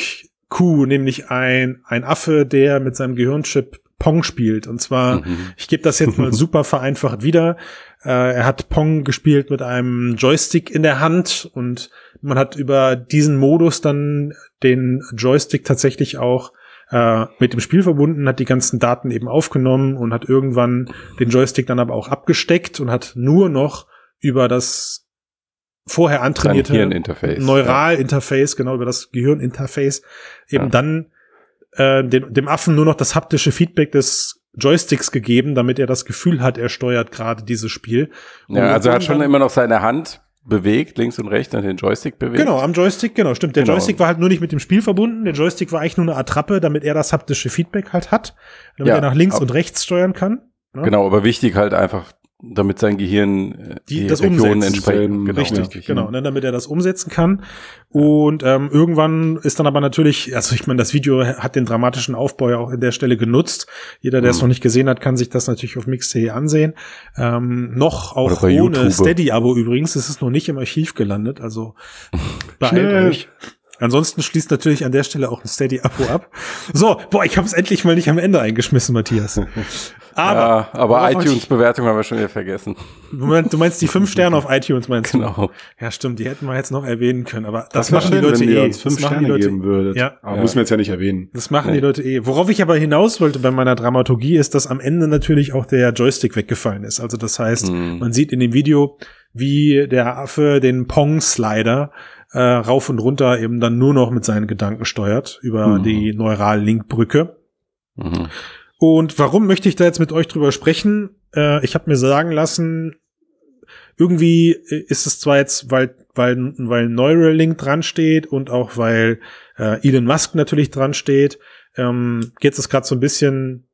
Q, nämlich ein, ein Affe, der mit seinem Gehirnchip Pong spielt. Und zwar, Mhm. ich gebe das jetzt mal <laughs> super vereinfacht wieder. Äh, er hat Pong gespielt mit einem Joystick in der Hand und man hat über diesen Modus dann den Joystick tatsächlich auch äh, mit dem Spiel verbunden, hat die ganzen Daten eben aufgenommen und hat irgendwann den Joystick dann aber auch abgesteckt und hat nur noch über das vorher antrainierte. Neuralinterface, genau über das Gehirninterface, eben Ja. dann äh, dem, dem Affen nur noch das haptische Feedback des Joysticks gegeben, damit er das Gefühl hat, er steuert gerade dieses Spiel. Und Ja, also er hat schon immer noch seine Hand bewegt, links und rechts, und den Joystick bewegt. Genau, am Joystick, genau, stimmt. Der Genau. Joystick war halt nur nicht mit dem Spiel verbunden. Der Joystick war eigentlich nur eine Attrappe, damit er das haptische Feedback halt hat, damit Ja, er nach links und rechts steuern kann. Ne? Genau, aber wichtig halt einfach, damit sein Gehirn äh, Die- die, das Regionen entsprechend. Genau, richtig, genau, ne, damit er das umsetzen kann. Und ähm, irgendwann ist dann aber natürlich, also ich meine, das Video hat den dramatischen Aufbau ja auch in der Stelle genutzt. Jeder, der es Mhm. noch nicht gesehen hat, kann sich das natürlich auf Mix.de ansehen. Ähm, noch auch ohne. Steady-Abo übrigens. Es ist noch nicht im Archiv gelandet, also <laughs> beeilt euch. Ansonsten schließt natürlich an der Stelle auch ein Steady-Abo ab. So, boah, ich habe es endlich mal nicht am Ende eingeschmissen, Matthias. <laughs> Aber, ja, aber iTunes-Bewertung haben wir schon wieder vergessen. Moment, du meinst die fünf Sterne auf iTunes, meinst du? Genau. Ja, stimmt, die hätten wir jetzt noch erwähnen können, aber das, wär machen die Leute wenn ihr eh. uns fünf das machen die Sterne Leute, geben würdet. Ja. Aber Ja. müssen wir jetzt ja nicht erwähnen. das machen Nee. die Leute eh. Worauf ich aber hinaus wollte bei meiner Dramaturgie ist, dass am Ende natürlich auch der Joystick weggefallen ist. Also das heißt, Mhm. man sieht in dem Video, wie der Affe den Pong-Slider äh, rauf und runter eben dann nur noch mit seinen Gedanken steuert über Mhm. die Neural-Link-Brücke. Mhm. Und warum möchte ich da jetzt mit euch drüber sprechen? Äh, ich habe mir sagen lassen, irgendwie ist es zwar jetzt, weil, weil, weil Neuralink dran steht und auch weil äh, Elon Musk natürlich dran steht, ähm, geht es gerade so ein bisschen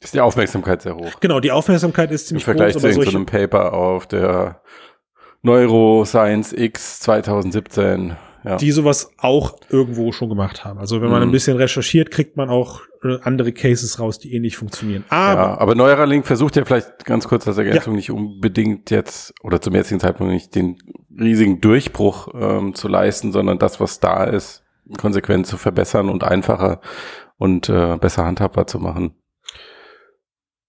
ist die Aufmerksamkeit sehr hoch. Genau, die Aufmerksamkeit ist ziemlich Im Vergleich groß, zu einem Paper auf der Neuroscience X 2017. Ja. Die sowas auch irgendwo schon gemacht haben. Also wenn man mhm. ein bisschen recherchiert, kriegt man auch äh, andere Cases raus, die ähnlich funktionieren. Aber, ja, aber Neuralink versucht ja vielleicht ganz kurz als Ergänzung ja. nicht unbedingt jetzt oder zum jetzigen Zeitpunkt nicht den riesigen Durchbruch ähm, zu leisten, sondern das, was da ist, konsequent zu verbessern und einfacher und äh, besser handhabbar zu machen.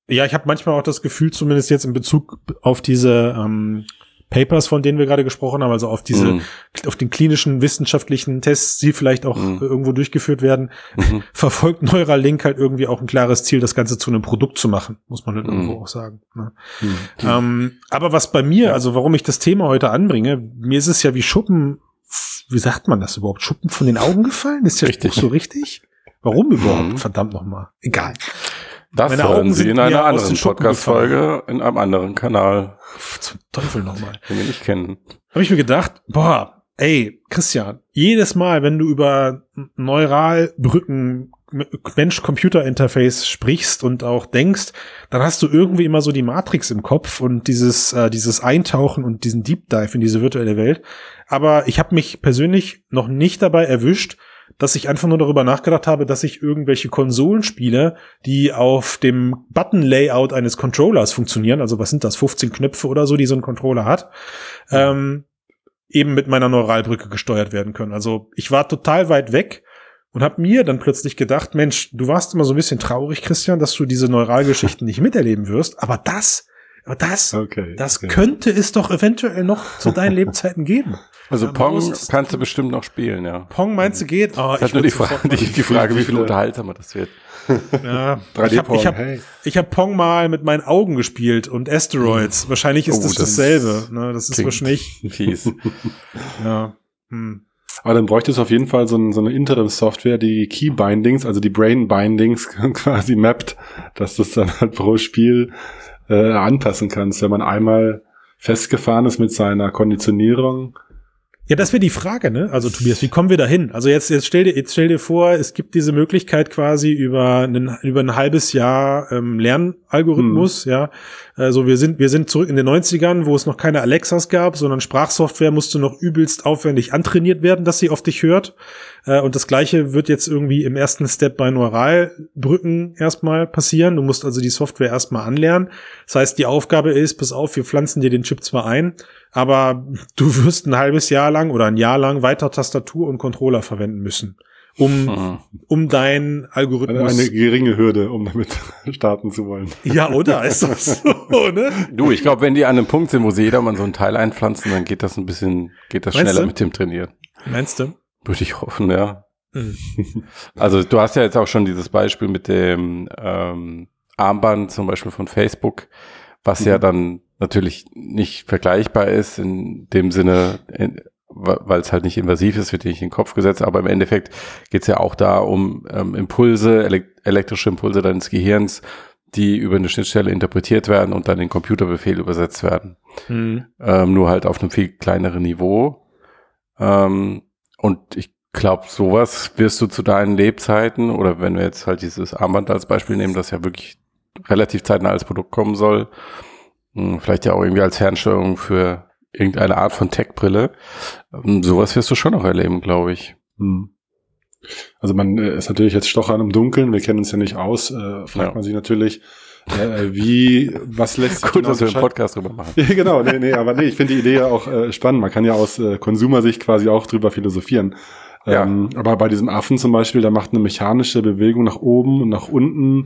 Ja, ich habe manchmal auch das Gefühl, zumindest jetzt in Bezug auf diese ähm, Papers, von denen wir gerade gesprochen haben, also auf diese, mm. auf den klinischen wissenschaftlichen Tests, die vielleicht auch mm. irgendwo durchgeführt werden, mm <laughs> verfolgt Neuralink halt irgendwie auch ein klares Ziel, das Ganze zu einem Produkt zu machen, muss man halt mhm. irgendwo auch sagen. Ne? Mhm. Ähm, aber was bei mir, also warum ich das Thema heute anbringe, mir ist es ja wie Schuppen, wie sagt man das überhaupt? Schuppen von den Augen gefallen? Ist ja richtig. so richtig? Warum überhaupt? Mhm. Verdammt nochmal. Egal. Das Meine hören Sie in einer anderen Podcast-Folge in einem anderen Kanal. Zum Teufel nochmal. Den wir nicht kennen. Habe ich mir gedacht, boah, ey, Christian, jedes Mal, wenn du über Neuralbrücken Mensch-Computer-Interface sprichst und auch denkst, dann hast du irgendwie immer so die Matrix im Kopf und dieses, äh, dieses Eintauchen und diesen Deep Dive in diese virtuelle Welt. Aber ich habe mich persönlich noch nicht dabei erwischt, dass ich einfach nur darüber nachgedacht habe, dass ich irgendwelche Konsolenspiele, die auf dem Button-Layout eines Controllers funktionieren, also was sind das, 15 Knöpfe oder so, die so ein Controller hat, ähm, eben mit meiner Neuralbrücke gesteuert werden können. Also ich war total weit weg und habe mir dann plötzlich gedacht, Mensch, du warst immer so ein bisschen traurig, Christian, dass du diese Neuralgeschichten <laughs> nicht miterleben wirst, aber das, das, okay, das okay. könnte es doch eventuell noch zu deinen <laughs> Lebzeiten geben. Also ja, Pong kannst du bestimmt noch spielen, ja. Pong meinst du geht? Oh, das ist nur die, Frage, die, die Frage, wie viel unterhaltsamer das wird. <laughs> Ja, ich habe ich hab, hey. ich hab Pong mal mit meinen Augen gespielt und Asteroids. Hm. Wahrscheinlich ist oh, das, das dasselbe. Ne? Das ist wahrscheinlich fies. <laughs> ja. Hm. Aber dann bräuchte es auf jeden Fall so, ein, so eine Interim-Software, die Key Bindings, also die Brain Bindings quasi mappt, dass das dann halt pro Spiel äh, anpassen kannst, wenn man einmal festgefahren ist mit seiner Konditionierung ja, das wäre die Frage, ne? Also Tobias, wie kommen wir da hin? Also jetzt, jetzt stell dir, jetzt stell dir vor, es gibt diese Möglichkeit quasi über einen, über ein halbes Jahr ähm, Lernalgorithmus, hm. ja. Also wir sind, wir sind zurück in den 90ern, wo es noch keine Alexas gab, sondern Sprachsoftware musste noch übelst aufwendig antrainiert werden, dass sie auf dich hört. Äh, und das gleiche wird jetzt irgendwie im ersten Step bei Neuralbrücken erstmal passieren. Du musst also die Software erstmal anlernen. Das heißt, die Aufgabe ist, pass auf, wir pflanzen dir den Chip zwar ein, aber <laughs> du wirst ein halbes Jahr lang oder ein Jahr lang weiter Tastatur und Controller verwenden müssen, um, mhm. um deinen Algorithmus. Eine, eine geringe Hürde, um damit <laughs> starten zu wollen. Ja, oder? Ist <laughs> das so, ne? Du, ich glaube, wenn die an einem Punkt sind, wo sie jedermann so ein Teil einpflanzen, dann geht das ein bisschen, geht das Meinst schneller du? mit dem Trainieren. Meinst du? Würde ich hoffen, ja. Mhm. Also du hast ja jetzt auch schon dieses Beispiel mit dem ähm, Armband zum Beispiel von Facebook, was mhm. ja dann natürlich nicht vergleichbar ist in dem Sinne, weil es halt nicht invasiv ist, wird nicht in den Kopf gesetzt, aber im Endeffekt geht es ja auch da um ähm, Impulse, elektrische Impulse deines Gehirns, die über eine Schnittstelle interpretiert werden und dann in Computerbefehl übersetzt werden. Mhm. Ähm, nur halt auf einem viel kleineren Niveau. Ähm, und ich glaube, sowas wirst du zu deinen Lebzeiten oder wenn wir jetzt halt dieses Armband als Beispiel nehmen, das ja wirklich relativ zeitnah als Produkt kommen soll, vielleicht ja auch irgendwie als Fernsteuerung für irgendeine Art von Tech-Brille. Ähm, sowas wirst du schon noch erleben, glaube ich. Hm. Also man äh, ist natürlich jetzt Stochern im Dunkeln, wir kennen uns ja nicht aus, äh, fragt ja. man sich natürlich, äh, wie, was lässt sich Gut, dass wir einen Podcast drüber machen. <laughs> genau, nee, nee, aber nee, ich finde die Idee ja auch äh, spannend. Man kann ja aus äh, Konsumersicht quasi auch drüber philosophieren. Ja. Ähm, aber bei diesem Affen zum Beispiel, der macht eine mechanische Bewegung nach oben und nach unten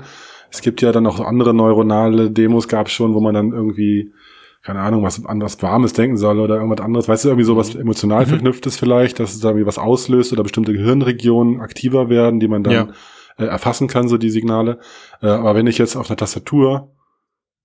es gibt ja dann auch andere neuronale Demos, gab es schon, wo man dann irgendwie, keine Ahnung, was an was Warmes denken soll oder irgendwas anderes. Weißt du, irgendwie sowas mhm. emotional mhm. verknüpftes vielleicht, dass es da irgendwie was auslöst oder bestimmte Gehirnregionen aktiver werden, die man dann ja. äh, erfassen kann, so die Signale. Äh, aber wenn ich jetzt auf einer Tastatur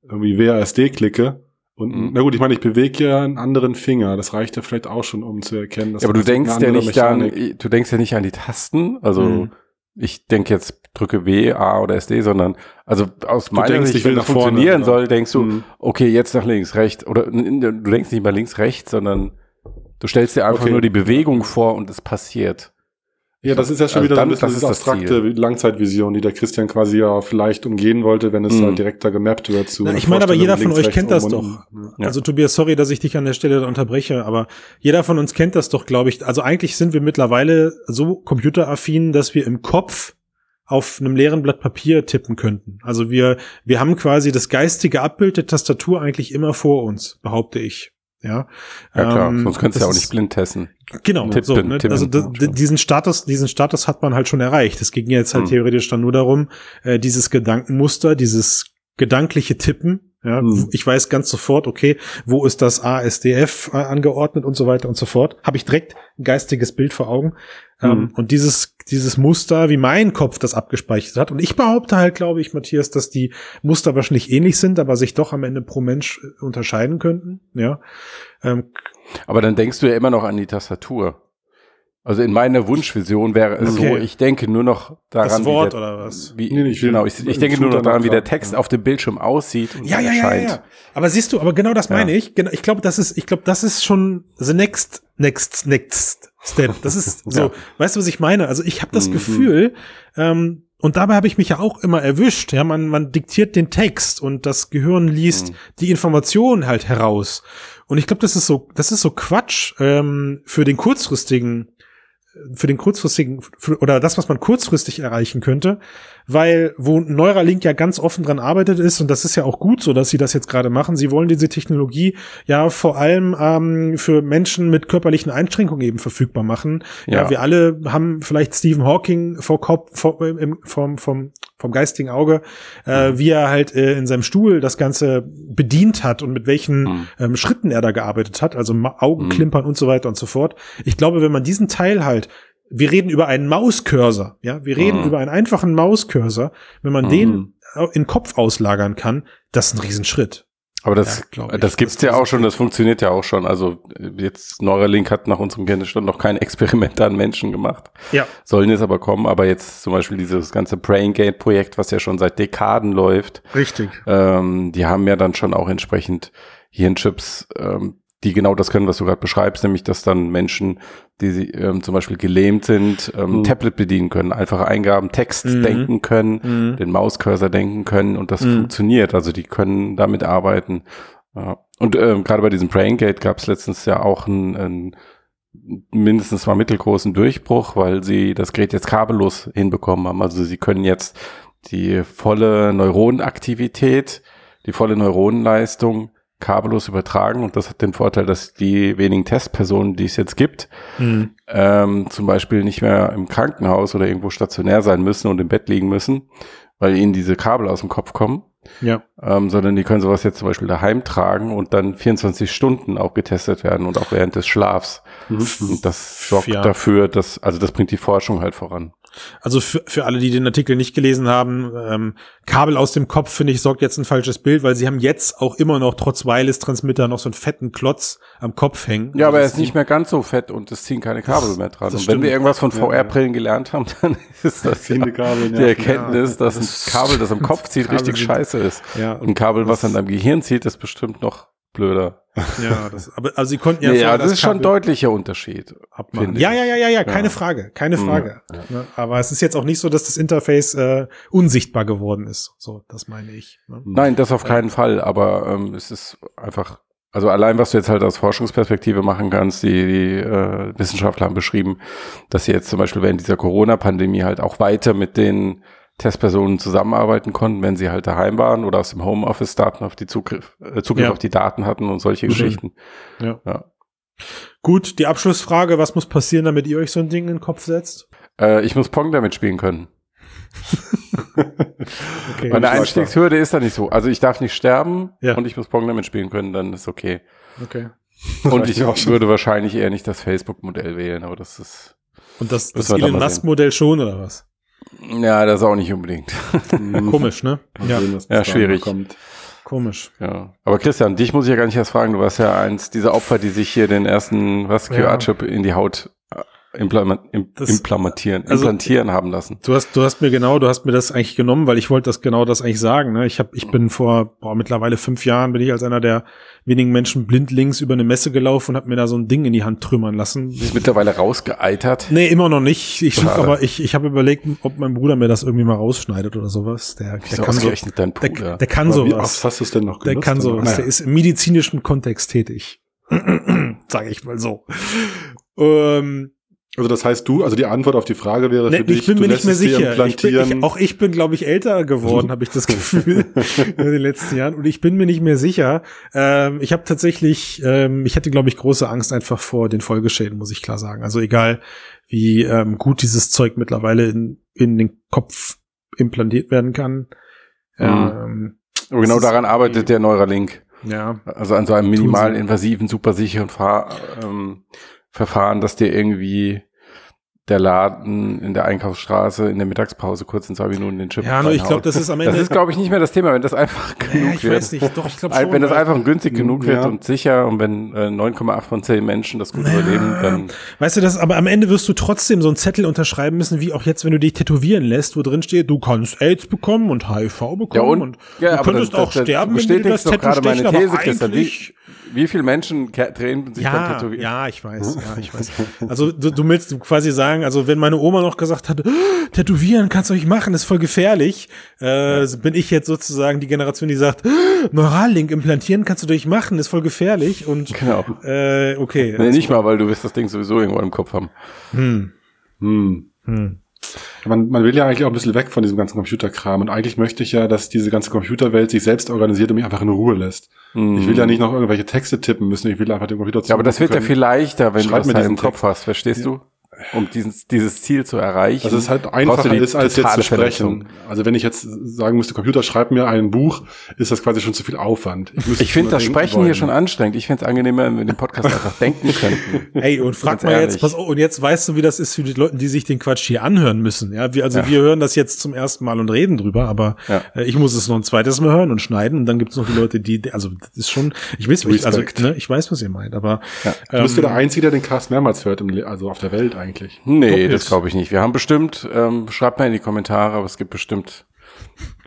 irgendwie WASD klicke, und mhm. na gut, ich meine, ich bewege ja einen anderen Finger. Das reicht ja vielleicht auch schon, um zu erkennen, dass. Ja, aber du denkst ja nicht an, du denkst ja nicht an die Tasten. Also mhm ich denke jetzt drücke W, A oder SD, sondern also aus Du meiner Sicht, wenn das vorne, funktionieren genau. soll, denkst du, Mhm. okay, jetzt nach links, rechts oder du denkst nicht mal links, rechts, sondern du stellst dir einfach Okay. nur die Bewegung vor und es passiert. Ja, das ist ja schon Also wieder dann- ein bisschen das diese ist das abstrakte Langzeitvision, die der Christian quasi ja vielleicht umgehen wollte, wenn es Mhm. halt direkter gemappt wird zu. Na, ich meine aber, jeder von euch kennt das doch. Ja. Also Tobias, sorry, dass ich dich an der Stelle da unterbreche, aber jeder von uns kennt das doch, glaube ich. Also eigentlich sind wir mittlerweile so computeraffin, dass wir im Kopf auf einem leeren Blatt Papier tippen könnten. Also wir, wir haben quasi das geistige Abbild der Tastatur eigentlich immer vor uns, behaupte ich. Ja, Ja klar, Ähm, sonst könntest du ja auch nicht blind testen. Genau, Tippen, so, ne? tippen. also diesen Status, diesen Status hat man halt schon erreicht. Es ging jetzt halt Hm. theoretisch dann nur darum, äh, dieses Gedankenmuster, dieses gedankliche Tippen. Ja, Hm. ich weiß ganz sofort, okay, wo ist das ASDF äh, angeordnet und so weiter und so fort. Habe ich direkt ein geistiges Bild vor Augen. Ähm, Hm. und dieses, dieses Muster, wie mein Kopf das abgespeichert hat. Und ich behaupte halt, glaube ich, Matthias, dass die Muster wahrscheinlich ähnlich sind, aber sich doch am Ende pro Mensch äh, unterscheiden könnten. Ja. Ähm, Aber dann denkst du ja immer noch an die Tastatur. Also in meiner Wunschvision wäre es Okay. so, ich denke nur noch daran, das Wort wie der, oder was? Wie, Nee, ich genau, ich, ich denke nur noch daran, wie der Text ja. auf dem Bildschirm aussieht und Ja, ja, ja, ja, erscheint. ja. Aber siehst du, aber genau das Ja. meine ich. Genau, ich glaube, das ist, ich glaube, das ist schon the next, next, next step. Das ist <laughs> so, Ja. weißt du, was ich meine? Also ich habe das Mhm. Gefühl, ähm, und dabei habe ich mich ja auch immer erwischt. Ja, man, man diktiert den Text und das Gehirn liest Mhm. die Information halt heraus. Und ich glaube, das ist so, das ist so Quatsch ähm, für den kurzfristigen für den kurzfristigen für, oder das, was man kurzfristig erreichen könnte, weil wo Neuralink ja ganz offen dran arbeitet ist und das ist ja auch gut so, dass sie das jetzt gerade machen. Sie wollen diese Technologie ja vor allem ähm, für Menschen mit körperlichen Einschränkungen eben verfügbar machen. Ja, Ja. wir alle haben vielleicht Stephen Hawking vor Kopf vor, im, vom vom vom geistigen Auge, äh, wie er halt äh, in seinem Stuhl das Ganze bedient hat und mit welchen Mhm. ähm, Schritten er da gearbeitet hat, also Ma- Augenklimpern Mhm. und so weiter und so fort. Ich glaube, wenn man diesen Teil halt, wir reden über einen Mauscursor, ja, wir reden Mhm. über einen einfachen Mauscursor, wenn man Mhm. den in den Kopf auslagern kann, das ist ein Riesenschritt. Aber das, Ja, ich. das gibt's Das- ja auch schon, das funktioniert ja auch schon. Also äh, jetzt Neuralink hat nach unserem Kenntnisstand noch keine <laughs> Experimente an Menschen gemacht. Ja. Sollen jetzt aber kommen, aber jetzt zum Beispiel dieses ganze Brain Gate Projekt, was ja schon seit Dekaden läuft, Richtig. ähm, die haben ja dann schon auch entsprechend Hirnchips, ähm, die genau das können, was du gerade beschreibst, nämlich dass dann Menschen, die sie, ähm, zum Beispiel gelähmt sind, ähm, Mhm. Tablet bedienen können, einfache Eingaben, Text Mhm. denken können, Mhm. den Mauscursor denken können und das Mhm. funktioniert. Also die können damit arbeiten. Ja. Und ähm, gerade bei diesem Brain Gate gab es letztens ja auch einen, einen mindestens mal mittelgroßen Durchbruch, weil sie das Gerät jetzt kabellos hinbekommen haben. Also sie können jetzt die volle Neuronenaktivität, die volle Neuronenleistung kabellos übertragen und das hat den Vorteil, dass die wenigen Testpersonen, die es jetzt gibt, Mhm. ähm, zum Beispiel nicht mehr im Krankenhaus oder irgendwo stationär sein müssen und im Bett liegen müssen, weil ihnen diese Kabel aus dem Kopf kommen, Ja. ähm, sondern die können sowas jetzt zum Beispiel daheim tragen und dann 24 Stunden auch getestet werden und auch während des Schlafs. Mhm. Und das sorgt Ja. dafür, dass, also das bringt die Forschung halt voran. Also für, für alle, die den Artikel nicht gelesen haben, ähm, Kabel aus dem Kopf, finde ich, sorgt jetzt ein falsches Bild, weil sie haben jetzt auch immer noch trotz Wireless-Transmitter noch so einen fetten Klotz am Kopf hängen. Ja, aber er Also ist nicht mehr ganz so fett und es ziehen keine Kabel mehr dran. Und wenn wir irgendwas von. VR-Brillen gelernt haben, <laughs> dann ist das ja Kabel, die ja. Erkenntnis, dass das- ein Kabel, das am <laughs> Kopf zieht, richtig scheiße ist. Ja, Und ein Kabel, was an deinem Gehirn zieht, ist bestimmt noch blöder. ja, das, aber also sie konnten <laughs> ja Ja, also das ist schon ein Kabel deutlicher Unterschied. abmachen. Ja, ja, ja, ja, ja, keine Ja. Frage, keine Mhm. Frage. Ne? Aber es ist jetzt auch nicht so, dass das Interface äh, unsichtbar geworden ist. So, das meine ich. Ne? Nein, das auf keinen Fall, aber ähm, es ist einfach, also allein, was du jetzt halt aus Forschungsperspektive machen kannst, die, die äh, Wissenschaftler haben beschrieben, dass sie jetzt zum Beispiel während dieser Corona-Pandemie halt auch weiter mit den Testpersonen zusammenarbeiten konnten, wenn sie halt daheim waren oder aus dem Homeoffice Daten auf die Zugriff, äh, Zugriff Ja. auf die Daten hatten und solche Mhm. Geschichten. Ja. Ja. Gut, die Abschlussfrage, was muss passieren, damit ihr euch so ein Ding in den Kopf setzt? Äh, ich muss Pong damit spielen können. <laughs> Okay. Meine. Einstiegshürde ist da nicht so. Also ich darf nicht sterben Ja. und ich muss Pong damit spielen können, dann ist okay. okay. Und ich würde wahrscheinlich eher nicht das Facebook-Modell wählen, aber das ist, Und das, das Elon Musk-Modell schon, oder was? Ja, das auch nicht unbedingt. <laughs> Komisch, ne? Ja, sehen, Ja, schwierig. Kommt. komisch. Ja. Aber Christian, dich muss ich ja gar nicht erst fragen. Du warst ja eins dieser Opfer, die sich hier den ersten, was, Ja. QR-Chip in die Haut implement, implementieren, also, implantieren haben lassen. Du hast, du hast mir genau, du hast mir das eigentlich genommen, weil ich wollte das genau das eigentlich sagen. Ne? Ich habe, ich bin vor boah, mittlerweile fünf Jahren bin ich als einer der wenigen Menschen blindlings über eine Messe gelaufen und habe mir da so ein Ding in die Hand trümmern lassen. Ist mittlerweile rausgeeitert? Nee, immer noch nicht. Ich suche aber, ich, ich habe überlegt, ob mein Bruder mir das irgendwie mal rausschneidet oder sowas. Der, der kann so, dein Bruder? Der, der kann aber sowas. Wie oft hast du es denn noch genutzt? Der kann sowas. Naja. Der ist im medizinischen Kontext tätig. <clears throat> Sage ich mal so. Ähm, also das heißt du, also die Antwort auf die Frage wäre nee, für dich, ich bin mir nicht mehr sicher. Ich bin, ich, auch ich bin, glaube ich, älter geworden, habe ich das Gefühl <laughs> in den letzten Jahren. Und ich bin mir nicht mehr sicher. Ähm, ich habe tatsächlich, ähm, ich hatte, glaube ich, große Angst einfach vor den Folgeschäden, muss ich klar sagen. Also egal, wie ähm, gut dieses Zeug mittlerweile in, in den Kopf implantiert werden kann. Mhm. Ähm, Aber genau daran arbeitet der Neuralink. Ja. Also an so einem minimal invasiven, super sicheren Fahr ähm, Verfahren, dass dir irgendwie der Laden in der Einkaufsstraße in der Mittagspause kurz in zwei Minuten den Chip Ja, nur ich glaube, das ist am Ende. Das ist, glaube ich, nicht mehr das Thema, wenn das einfach genug ja, ich wird. Weiß nicht. Doch, ich glaube schon. Wenn das einfach günstig genug ja. wird und sicher und wenn äh, 9,8 von 10 Menschen das gut ja. überleben, dann. Weißt du das, aber am Ende wirst du trotzdem so einen Zettel unterschreiben müssen, wie auch jetzt, wenn du dich tätowieren lässt, wo drin steht, du kannst AIDS bekommen und HIV bekommen ja, und, und ja, du könntest das, auch das, sterben, wenn du das Tattoo gerade meine These, Christian, wie, wie viele Menschen drehen sich ja, beim Tätowieren? Ja, ich weiß, ja, ich weiß. Also du, du willst quasi sagen, also wenn meine Oma noch gesagt hat, oh, Tätowieren kannst du nicht machen, ist voll gefährlich, äh, ja. bin ich jetzt sozusagen die Generation, die sagt, oh, Neurallink implantieren kannst du durch machen, ist voll gefährlich und genau. äh, okay. Nee, nicht mal, weil du wirst das Ding sowieso irgendwo im Kopf haben. Hm. Hm. Hm. Man, man will ja eigentlich auch ein bisschen weg von diesem ganzen Computerkram und eigentlich möchte ich ja, dass diese ganze Computerwelt sich selbst organisiert und mich einfach in Ruhe lässt. Mm. Ich will ja nicht noch irgendwelche Texte tippen müssen, ich will einfach den Computer Ja, aber das wird können. ja viel leichter, wenn Schreib du das halt im Kopf hast, verstehst ja. du? Um dieses, dieses Ziel zu erreichen. Dass es halt einfacher ist, als jetzt zu sprechen. Also wenn ich jetzt sagen müsste, Computer, schreib mir ein Buch, ist das quasi schon zu viel Aufwand. Ich, ich finde das Sprechen wollen. hier schon anschstrengend. Ich finde es angenehmer, wenn wir den Podcast <laughs> einfach denken könnten. Ey, und frag mal ehrlich. jetzt, pass, und jetzt weißt du, wie das ist für die Leute, die sich den Quatsch hier anhören müssen. Ja, wir, also ja. wir hören das jetzt zum ersten Mal und reden drüber, aber ja. äh, ich muss es noch ein zweites Mal hören und schneiden und dann gibt es noch die Leute, die, also das ist schon, ich weiß, ich, also ne, ich weiß, was ihr meint, aber ja. Du ähm, bist ja der Einzige, der den Cast mehrmals hört, im, also auf der Welt eigentlich. Nee, das glaube ich nicht. Wir haben bestimmt, ähm, schreibt mal in die Kommentare, aber es gibt bestimmt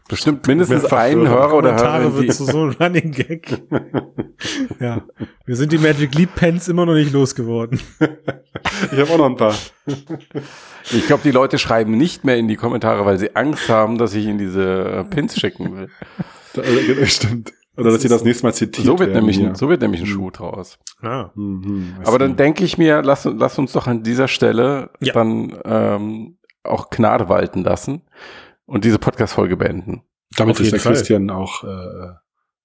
bestimmt mindestens einen Hörer oder Hörerin. wird zu so ein Running Gag. <laughs> ja, wir sind die Magic Leap Pens immer noch nicht losgeworden. ich habe auch noch ein paar. ich glaube, die Leute schreiben nicht mehr in die Kommentare, weil sie Angst haben, dass ich ihnen diese Pins schicken will. <laughs> Das stimmt. Oder dass sie das nächste Mal zitiert so wird nämlich ein, So wird nämlich ein Schuh draus. Ah. Mhm, Aber dann denke ich mir, lass, lass uns doch an dieser Stelle ja. dann ähm, auch Gnade walten lassen und diese Podcast-Folge beenden. Damit es der Fall. Christian auch äh,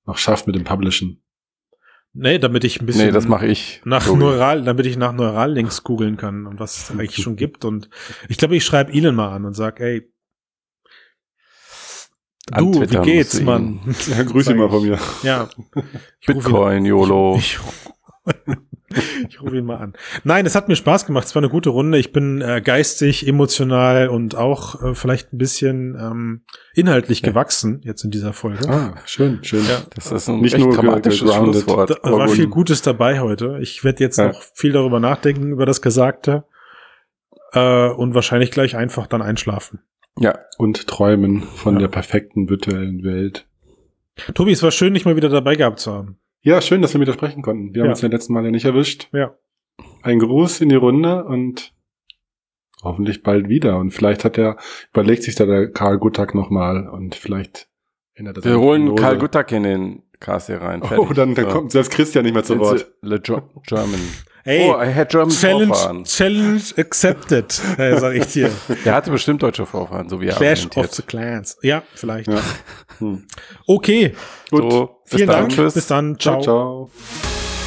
noch schafft mit dem Publishen. Nee, damit ich ein bisschen. Nee, das mache ich. Nach Google. Neural, damit ich nach Neurallinks googeln kann und was es eigentlich schon <laughs> gibt. Und ich glaube, ich schreibe Ihnen mal an und sag, ey, Du, wie geht's, Mann? <laughs> Ja, grüß ihn mal von mir. Ja. <laughs> Bitcoin, YOLO. Ich, ich, ich rufe ihn mal an. Nein, es hat mir Spaß gemacht. Es war eine gute Runde. Ich bin äh, geistig, emotional und auch äh, vielleicht ein bisschen ähm, inhaltlich ja. gewachsen jetzt in dieser Folge. Ah, schön, schön. Ja. Das ist ein nicht nur dramatisches Schlusswort. Da war viel Gutes dabei heute. Ich werde jetzt ja. noch viel darüber nachdenken, über das Gesagte. Äh, und wahrscheinlich gleich einfach dann einschlafen. Ja. Und träumen von ja. der perfekten virtuellen Welt. Tobi, es war schön, dich mal wieder dabei gehabt zu haben. Ja, schön, dass wir wieder sprechen konnten. Wir haben uns ja letzten Mal ja nicht erwischt. Ja. Ein Gruß in die Runde und hoffentlich bald wieder. Und vielleicht hat er, überlegt sich da der Karl Guttag nochmal und vielleicht ändert das Wir holen Karl Guttag in den Cast hier rein. Oh, <laughs> Fertig. Oh, dann, dann kommt selbst Christian nicht mehr zu Wort. Le German. Hey, oh, er hat German Challenge, Vorfahren. Challenge accepted, äh, sag ich dir. <laughs> Der hatte bestimmt deutsche Vorfahren, so wie er Clash of the Clans. Ja, vielleicht. Ja. Hm. Okay. Gut. So, Vielen. Dank. Tschüss. Bis dann. Ciao. ciao. ciao.